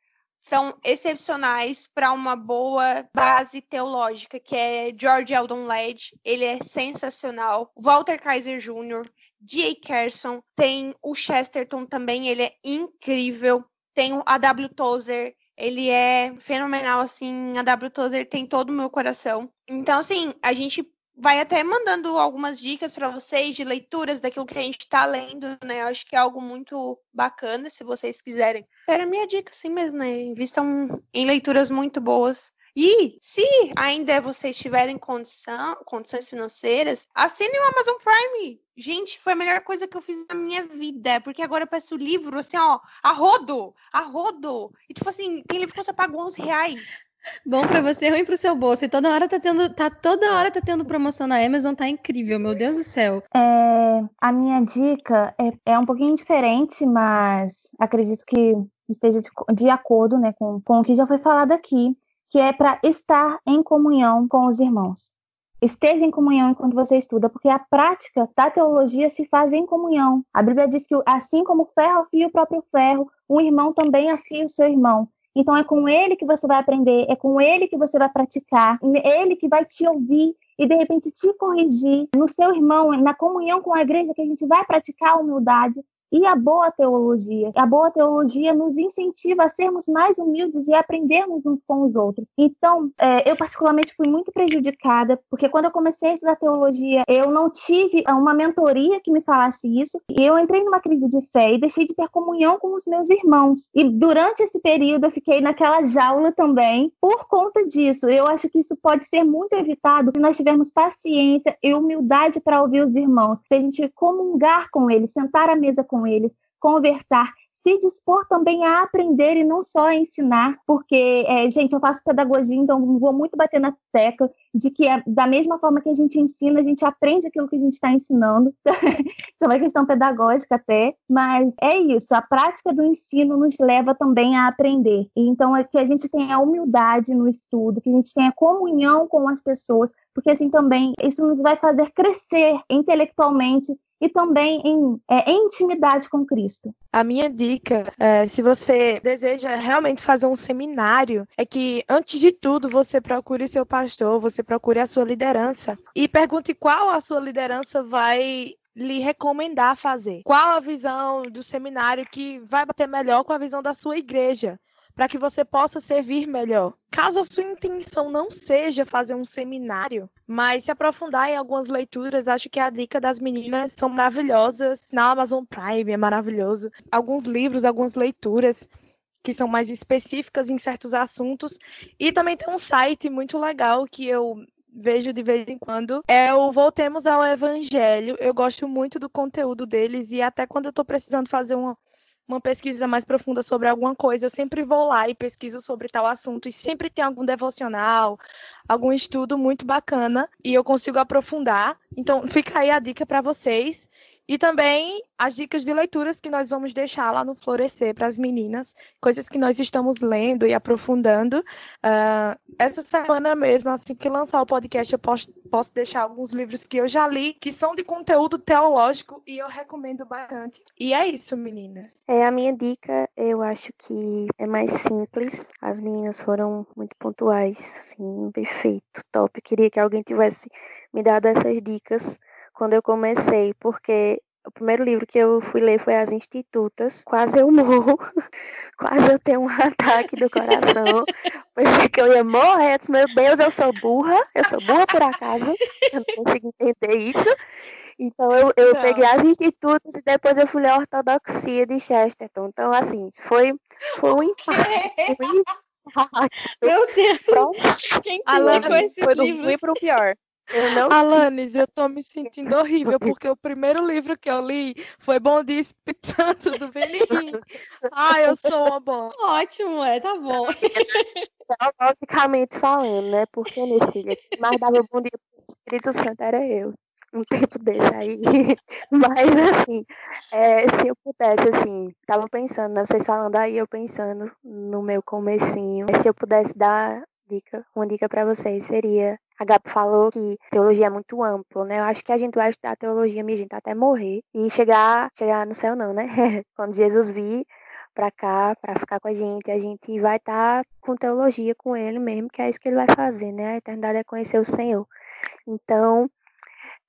são excepcionais para uma boa base teológica, que é George Eldon Led, ele é sensacional. Walter Kaiser Jr., D.A. Carson, tem o Chesterton também, ele é incrível. Tem o A.W. Tozer, ele é fenomenal, assim, a W. Tozer tem todo o meu coração. Então, assim, a gente vai até mandando algumas dicas para vocês de leituras daquilo que a gente está lendo, né? Eu acho que é algo muito bacana, se vocês quiserem. Era minha dica, assim mesmo, né? Invistam em leituras muito boas. E se ainda vocês tiverem condição, condições financeiras, assinem o Amazon Prime. Gente, foi a melhor coisa que eu fiz na minha vida, porque agora eu peço livro, assim, ó, a rodo, a rodo. E tipo assim, tem livro que você paga 11 reais. Bom para você, ruim pro seu bolso. E toda hora tá tendo, tá toda hora tá tendo promoção na Amazon, tá incrível, meu Deus do céu. É, a minha dica é, é um pouquinho diferente, mas acredito que esteja de, de acordo né, com, com o que já foi falado aqui, que é para estar em comunhão com os irmãos. Esteja em comunhão enquanto você estuda, porque a prática da teologia se faz em comunhão. A Bíblia diz que assim como o ferro afia o próprio ferro, o irmão também afia o seu irmão. Então é com ele que você vai aprender, é com ele que você vai praticar, ele que vai te ouvir e de repente te corrigir. No seu irmão, na comunhão com a igreja, que a gente vai praticar a humildade, e a boa teologia. A boa teologia nos incentiva a sermos mais humildes e aprendermos uns com os outros. Então, é, eu particularmente fui muito prejudicada, porque quando eu comecei a estudar teologia, eu não tive uma mentoria que me falasse isso, e eu entrei numa crise de fé e deixei de ter comunhão com os meus irmãos. E durante esse período eu fiquei naquela jaula também por conta disso. Eu acho que isso pode ser muito evitado se nós tivermos paciência e humildade para ouvir os irmãos, se a gente comungar com eles, sentar à mesa com eles, conversar, se dispor também a aprender e não só a ensinar, porque, é, gente, eu faço pedagogia, então vou muito bater na tecla de que é, da mesma forma que a gente ensina, a gente aprende aquilo que a gente está ensinando. isso é uma questão pedagógica até, mas é isso, a prática do ensino nos leva também a aprender. Então, é que a gente tenha humildade no estudo, que a gente tenha comunhão com as pessoas, porque assim também isso nos vai fazer crescer intelectualmente e também em, é, em intimidade com Cristo. A minha dica, é, se você deseja realmente fazer um seminário, é que antes de tudo você procure seu pastor, você procure a sua liderança e pergunte qual a sua liderança vai lhe recomendar fazer. Qual a visão do seminário que vai bater melhor com a visão da sua igreja? Para que você possa servir melhor. Caso a sua intenção não seja fazer um seminário, mas se aprofundar em algumas leituras, acho que a dica das meninas são maravilhosas. Na Amazon Prime é maravilhoso. Alguns livros, algumas leituras que são mais específicas em certos assuntos. E também tem um site muito legal que eu vejo de vez em quando é o Voltemos ao Evangelho. Eu gosto muito do conteúdo deles e até quando eu estou precisando fazer uma uma pesquisa mais profunda sobre alguma coisa, eu sempre vou lá e pesquiso sobre tal assunto e sempre tem algum devocional, algum estudo muito bacana e eu consigo aprofundar. Então, fica aí a dica para vocês. E também as dicas de leituras que nós vamos deixar lá no Florescer para as meninas, coisas que nós estamos lendo e aprofundando. Uh, essa semana mesmo, assim que lançar o podcast, eu posso, posso deixar alguns livros que eu já li, que são de conteúdo teológico e eu recomendo bastante. E é isso, meninas. É, a minha dica, eu acho que é mais simples. As meninas foram muito pontuais, assim, perfeito, top. Eu queria que alguém tivesse me dado essas dicas quando eu comecei, porque o primeiro livro que eu fui ler foi As Institutas. Quase eu morro. Quase eu tenho um ataque do coração. Pensei que eu ia morrer. Eu disse, meu Deus, eu sou burra. Eu sou burra por acaso. Eu não consigo entender isso. Então eu, eu peguei as institutas e depois eu fui ler a ortodoxia de Chesterton. Então, assim, foi, foi um impacto. Meu Deus! Quem te Alana, com esses foi livros? do ruim pro pior. Eu não... Alanis, eu tô me sentindo horrível, porque o primeiro livro que eu li foi Bom Dia Espírito Santo, do Benin. Ai, eu sou uma boa. Ótimo, é, tá bom. Teologicamente falando, né? Porque, minha filha, mais dava Bom Dia pro Espírito Santo era eu. Um tempo desse aí. Mas, assim, é, se eu pudesse, assim, tava pensando, né? Vocês falando aí, eu pensando no meu comecinho. Se eu pudesse dar dica, uma dica para vocês seria a Gabi falou que teologia é muito amplo, né? Eu acho que a gente vai estudar teologia, minha gente, até morrer e chegar, chegar no céu não, né? Quando Jesus vir para cá, para ficar com a gente, a gente vai estar tá com teologia com ele mesmo, que é isso que ele vai fazer, né? A eternidade é conhecer o Senhor. Então,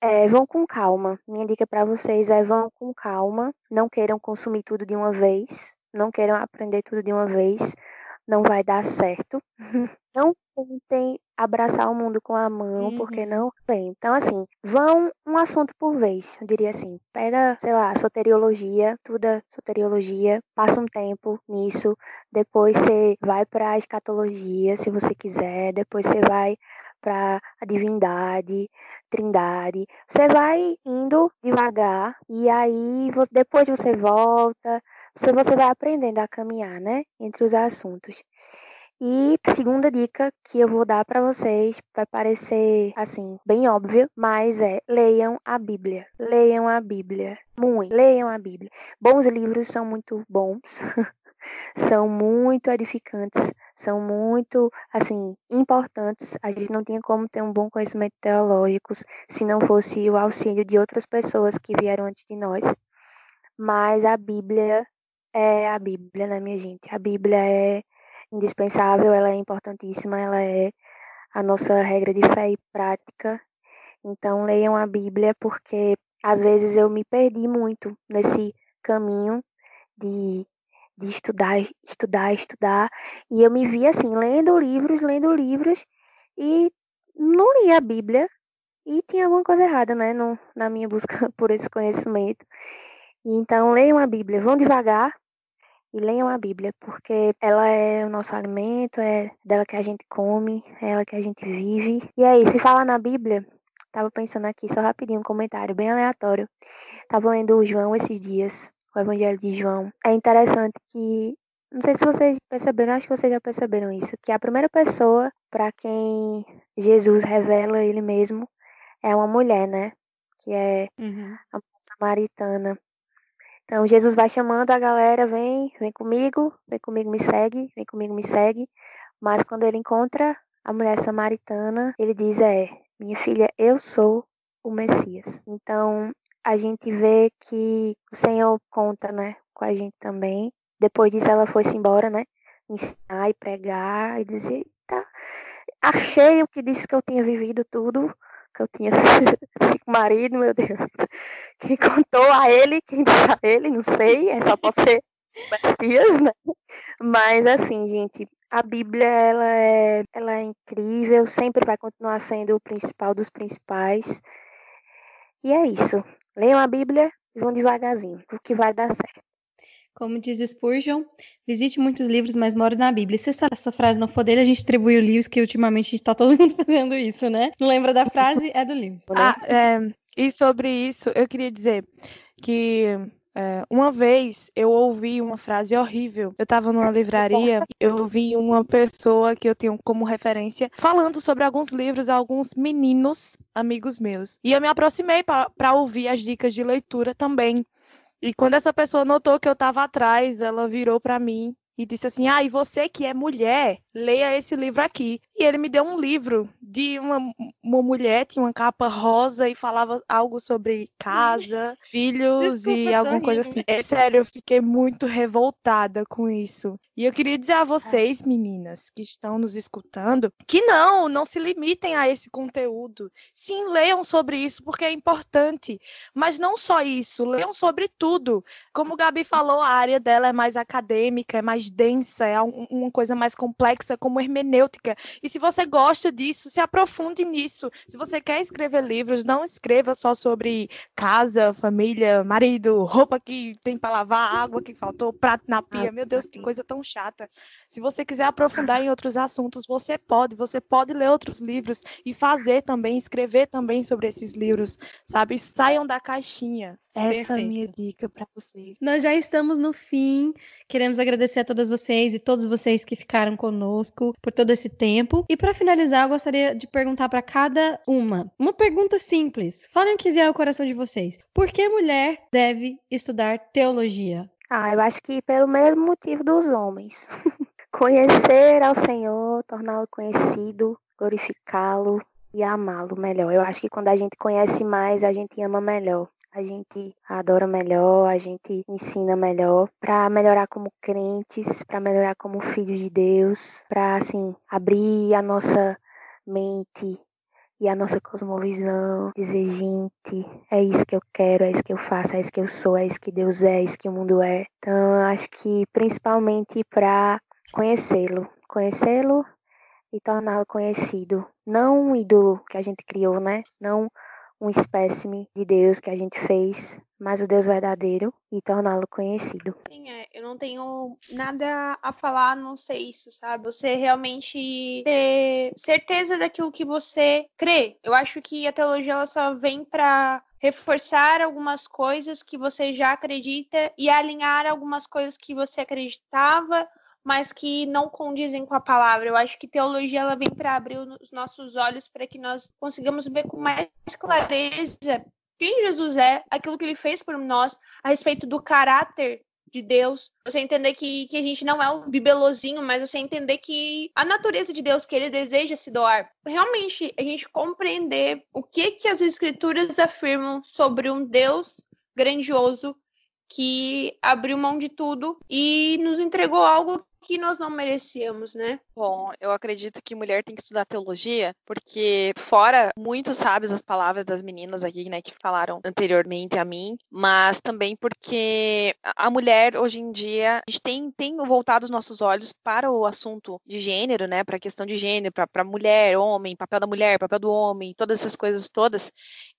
é, vão com calma. Minha dica para vocês é vão com calma, não queiram consumir tudo de uma vez, não queiram aprender tudo de uma vez, não vai dar certo. Não tentem abraçar o mundo com a mão, uhum. porque não vem. Então, assim, vão um assunto por vez, eu diria assim. Pega, sei lá, soteriologia, estuda soteriologia, passa um tempo nisso, depois você vai para a escatologia, se você quiser, depois você vai para a divindade, trindade. Você vai indo devagar e aí depois você volta, você, você vai aprendendo a caminhar, né, entre os assuntos. E a segunda dica que eu vou dar para vocês vai parecer assim, bem óbvio, mas é leiam a Bíblia. Leiam a Bíblia. Muito. Leiam a Bíblia. Bons livros são muito bons. são muito edificantes, são muito, assim, importantes. A gente não tinha como ter um bom conhecimento teológico se não fosse o auxílio de outras pessoas que vieram antes de nós. Mas a Bíblia é a Bíblia, né, minha gente? A Bíblia é indispensável, ela é importantíssima, ela é a nossa regra de fé e prática. Então, leiam a Bíblia, porque às vezes eu me perdi muito nesse caminho de, de estudar, estudar, estudar, e eu me vi assim, lendo livros, lendo livros, e não li a Bíblia, e tinha alguma coisa errada, né, no, na minha busca por esse conhecimento. Então, leiam a Bíblia, vão devagar, e leiam a Bíblia, porque ela é o nosso alimento, é dela que a gente come, é ela que a gente vive. E aí, se falar na Bíblia, tava pensando aqui, só rapidinho, um comentário bem aleatório. Tava lendo o João esses dias, o Evangelho de João. É interessante que, não sei se vocês perceberam, acho que vocês já perceberam isso, que a primeira pessoa para quem Jesus revela ele mesmo é uma mulher, né? Que é uhum. a samaritana. Então Jesus vai chamando a galera, vem, vem comigo, vem comigo, me segue, vem comigo, me segue. Mas quando ele encontra a mulher samaritana, ele diz: É, minha filha, eu sou o Messias. Então a gente vê que o Senhor conta, né, com a gente também. Depois disso, ela foi-se embora, né, ensinar e pregar e dizer, tá, achei o que disse que eu tinha vivido tudo, que eu tinha cinco maridos, meu Deus. Quem contou a ele, quem disse a ele, não sei, é só pode ser Messias, né? Mas assim, gente, a Bíblia ela é, ela é incrível, sempre vai continuar sendo o principal dos principais. E é isso. Leiam a Bíblia e vão devagarzinho, porque vai dar certo. Como diz Spurgeon, visite muitos livros, mas more na Bíblia. E se essa, essa frase não for dele, a gente distribui o Lewis, que ultimamente a gente tá todo mundo fazendo isso, né? Não lembra da frase? É do Lewis. Ah, é, e sobre isso, eu queria dizer que é, uma vez eu ouvi uma frase horrível. Eu estava numa livraria, eu ouvi uma pessoa que eu tenho como referência falando sobre alguns livros, alguns meninos amigos meus. E eu me aproximei para ouvir as dicas de leitura também. E quando essa pessoa notou que eu estava atrás, ela virou para mim e disse assim: Ah, e você que é mulher, leia esse livro aqui. E ele me deu um livro de uma, uma mulher, tinha uma capa rosa e falava algo sobre casa, filhos Desculpa, e alguma coisa assim. É sério, eu fiquei muito revoltada com isso. E eu queria dizer a vocês, meninas, que estão nos escutando, que não, não se limitem a esse conteúdo. Sim, leiam sobre isso, porque é importante. Mas não só isso, leiam sobre tudo. Como o Gabi falou, a área dela é mais acadêmica, é mais densa, é uma coisa mais complexa, como hermenêutica. E se você gosta disso, se aprofunde nisso. Se você quer escrever livros, não escreva só sobre casa, família, marido, roupa que tem para lavar, água que faltou, prato na pia. Meu Deus, que coisa tão chata. Se você quiser aprofundar em outros assuntos, você pode, você pode ler outros livros e fazer também, escrever também sobre esses livros, sabe? Saiam da caixinha. Essa é a minha dica para vocês. Nós já estamos no fim. Queremos agradecer a todas vocês e todos vocês que ficaram conosco por todo esse tempo. E para finalizar, eu gostaria de perguntar para cada uma uma pergunta simples. Falem o que vier ao coração de vocês. Por que mulher deve estudar teologia? Ah, eu acho que pelo mesmo motivo dos homens. Conhecer ao Senhor, torná-lo conhecido, glorificá-lo e amá-lo melhor. Eu acho que quando a gente conhece mais, a gente ama melhor. A gente adora melhor, a gente ensina melhor para melhorar como crentes, para melhorar como filhos de Deus, para assim abrir a nossa mente e a nossa cosmovisão, dizer, gente, é isso que eu quero, é isso que eu faço, é isso que eu sou, é isso que Deus é, é isso que o mundo é. Então, acho que principalmente para conhecê-lo, conhecê-lo e torná-lo conhecido. Não um ídolo que a gente criou, né? Não um espécime de Deus que a gente fez, mas o Deus verdadeiro e torná-lo conhecido. Sim, é, eu não tenho nada a falar não ser isso, sabe? Você realmente ter certeza daquilo que você crê. Eu acho que a teologia ela só vem para reforçar algumas coisas que você já acredita e alinhar algumas coisas que você acreditava mas que não condizem com a palavra. Eu acho que teologia ela vem para abrir os nossos olhos para que nós consigamos ver com mais clareza quem Jesus é, aquilo que ele fez por nós, a respeito do caráter de Deus. Você entender que, que a gente não é um bibelozinho, mas você entender que a natureza de Deus, que ele deseja se doar. Realmente, a gente compreender o que, que as escrituras afirmam sobre um Deus grandioso que abriu mão de tudo e nos entregou algo que nós não merecíamos, né? Bom, eu acredito que mulher tem que estudar teologia, porque fora muitos sábios as palavras das meninas aqui, né, que falaram anteriormente a mim, mas também porque a mulher hoje em dia a gente tem, tem voltado os nossos olhos para o assunto de gênero, né, para a questão de gênero, para mulher, homem, papel da mulher, papel do homem, todas essas coisas todas.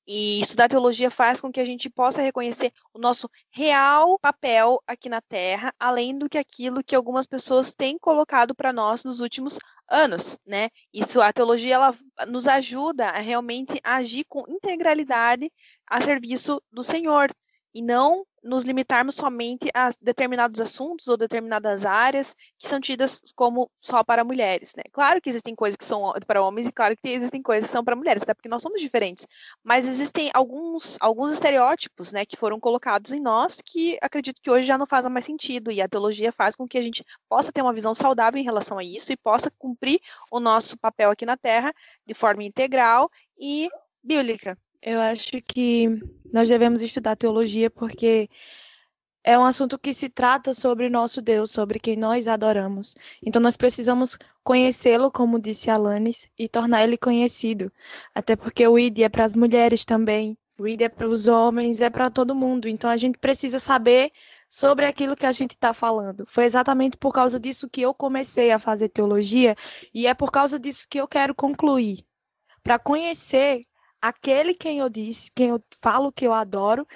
E estudar teologia faz com que a gente possa reconhecer o nosso real papel aqui na Terra, além do que aquilo que algumas pessoas têm colocado para nós nos últimos anos, né? Isso a teologia ela nos ajuda a realmente agir com integralidade a serviço do Senhor e não nos limitarmos somente a determinados assuntos ou determinadas áreas que são tidas como só para mulheres, né? Claro que existem coisas que são para homens e claro que existem coisas que são para mulheres, até porque nós somos diferentes. Mas existem alguns, alguns estereótipos, né, que foram colocados em nós que acredito que hoje já não fazem mais sentido e a teologia faz com que a gente possa ter uma visão saudável em relação a isso e possa cumprir o nosso papel aqui na Terra de forma integral e bíblica. Eu acho que nós devemos estudar teologia porque é um assunto que se trata sobre nosso Deus, sobre quem nós adoramos. Então nós precisamos conhecê-lo, como disse Alanis, e tornar ele conhecido. Até porque o ID é para as mulheres também, o ID é para os homens, é para todo mundo. Então a gente precisa saber sobre aquilo que a gente está falando. Foi exatamente por causa disso que eu comecei a fazer teologia e é por causa disso que eu quero concluir. Para conhecer aquele quem eu disse, quem eu falo que eu adoro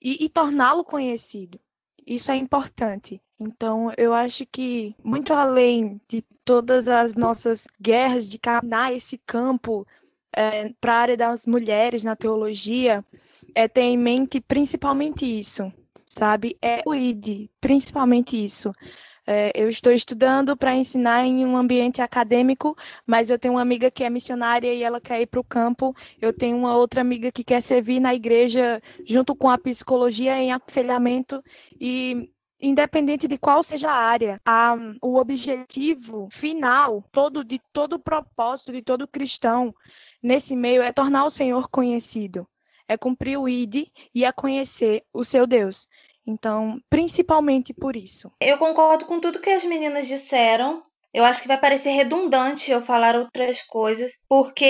e, e torná-lo conhecido. Isso é importante. Então, eu acho que, muito além de todas as nossas guerras de caminhar esse campo é, para a área das mulheres na teologia, é ter em mente principalmente isso, sabe? É o ID, principalmente isso. É, eu estou estudando para ensinar em um ambiente acadêmico, mas eu tenho uma amiga que é missionária e ela quer ir para o campo. Eu tenho uma outra amiga que quer servir na igreja junto com a psicologia em aconselhamento e independente de qual seja a área, a, o objetivo final todo de todo propósito de todo cristão nesse meio é tornar o Senhor conhecido, é cumprir o ID e é conhecer o seu Deus. Então, principalmente por isso. Eu concordo com tudo que as meninas disseram. Eu acho que vai parecer redundante eu falar outras coisas, porque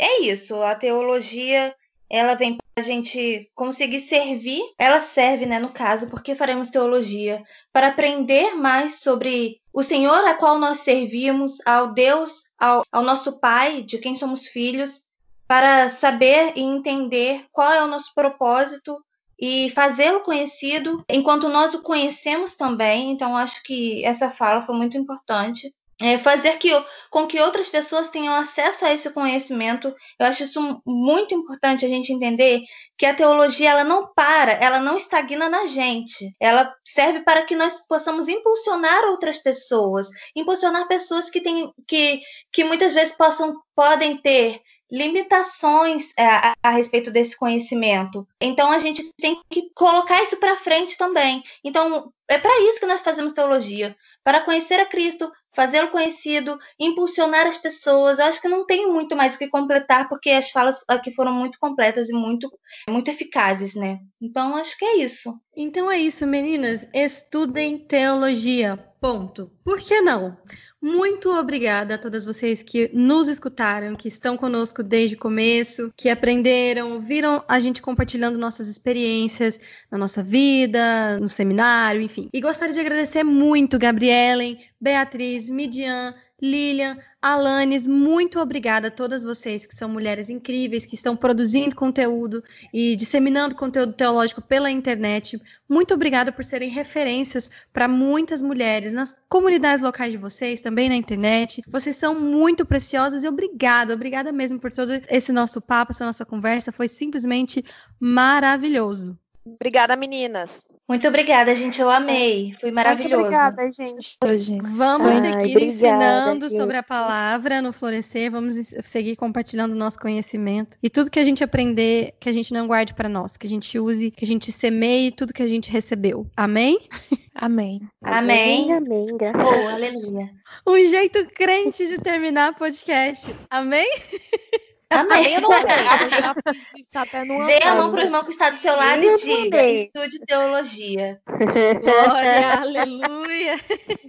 é isso, a teologia ela vem para a gente conseguir servir, ela serve, né, no caso, porque faremos teologia, para aprender mais sobre o Senhor a qual nós servimos, ao Deus, ao, ao nosso Pai, de quem somos filhos, para saber e entender qual é o nosso propósito e fazê-lo conhecido enquanto nós o conhecemos também. Então, acho que essa fala foi muito importante. É fazer que, com que outras pessoas tenham acesso a esse conhecimento. Eu acho isso muito importante a gente entender que a teologia ela não para, ela não estagna na gente. Ela serve para que nós possamos impulsionar outras pessoas, impulsionar pessoas que têm que, que muitas vezes possam podem ter limitações é, a, a, respeito desse conhecimento. Então a gente tem que colocar isso para frente também. Então é para isso que nós fazemos teologia, para conhecer a Cristo, fazê-lo conhecido, impulsionar as pessoas. Eu acho que não tem muito mais o que completar porque as falas aqui foram muito completas e muito muito eficazes, né? Então acho que é isso. Então é isso, meninas. Estudem teologia. Ponto. Por que não? Muito obrigada a todas vocês que nos escutaram, que estão conosco desde o começo, que aprenderam, viram a gente compartilhando nossas experiências na nossa vida, no seminário, enfim. E gostaria de agradecer muito Gabrielen, Beatriz, Midian, Lilian, Alanes, muito obrigada a todas vocês que são mulheres incríveis, que estão produzindo conteúdo e disseminando conteúdo teológico pela internet. Muito obrigada por serem referências para muitas mulheres nas comunidades locais de vocês, também na internet. Vocês são muito preciosas e obrigada, obrigada mesmo por todo esse nosso papo, essa nossa conversa. Foi simplesmente maravilhoso. Obrigada, meninas. Muito obrigada, gente. Eu amei. Foi maravilhoso. Muito obrigada, gente. Vamos Ai, seguir obrigada, ensinando gente. sobre a palavra no Florescer. Vamos seguir compartilhando nosso conhecimento. E tudo que a gente aprender, que a gente não guarde para nós. Que a gente use, que a gente semeie tudo que a gente recebeu. Amém? Amém. Amém. Amém. Oh, aleluia. Um jeito crente de terminar o podcast. Amém? Amém. Dê a mão para o irmão que está do seu lado e diga: estude teologia. Glória, aleluia.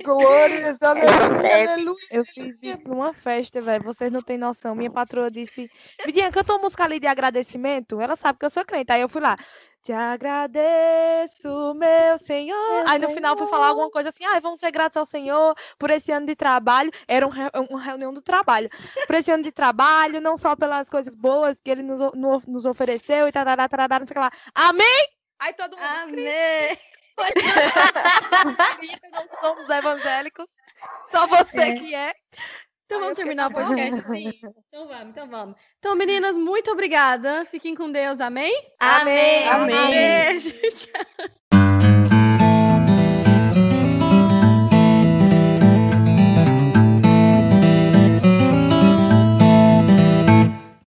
Glórias, aleluia, aleluia. Eu fiz isso numa festa, velho. Vocês não têm noção. Minha patroa disse: Vidian, canta uma música ali de agradecimento. Ela sabe que eu sou crente. Aí eu fui lá. Te agradeço, meu Senhor. Meu Aí no Senhor. final foi falar alguma coisa assim: ah, vamos ser gratos ao Senhor por esse ano de trabalho. Era um, uma reunião do trabalho. Por esse ano de trabalho, não só pelas coisas boas que ele nos, no, nos ofereceu e tarará, tarará, não sei o que lá. Amém? Aí todo mundo. Amém. não somos evangélicos. Só você é. que é. Então vamos terminar o podcast assim? Então vamos, então vamos. Então, meninas, muito obrigada. Fiquem com Deus, amém? Amém. Amém. amém. Beijo. Tchau.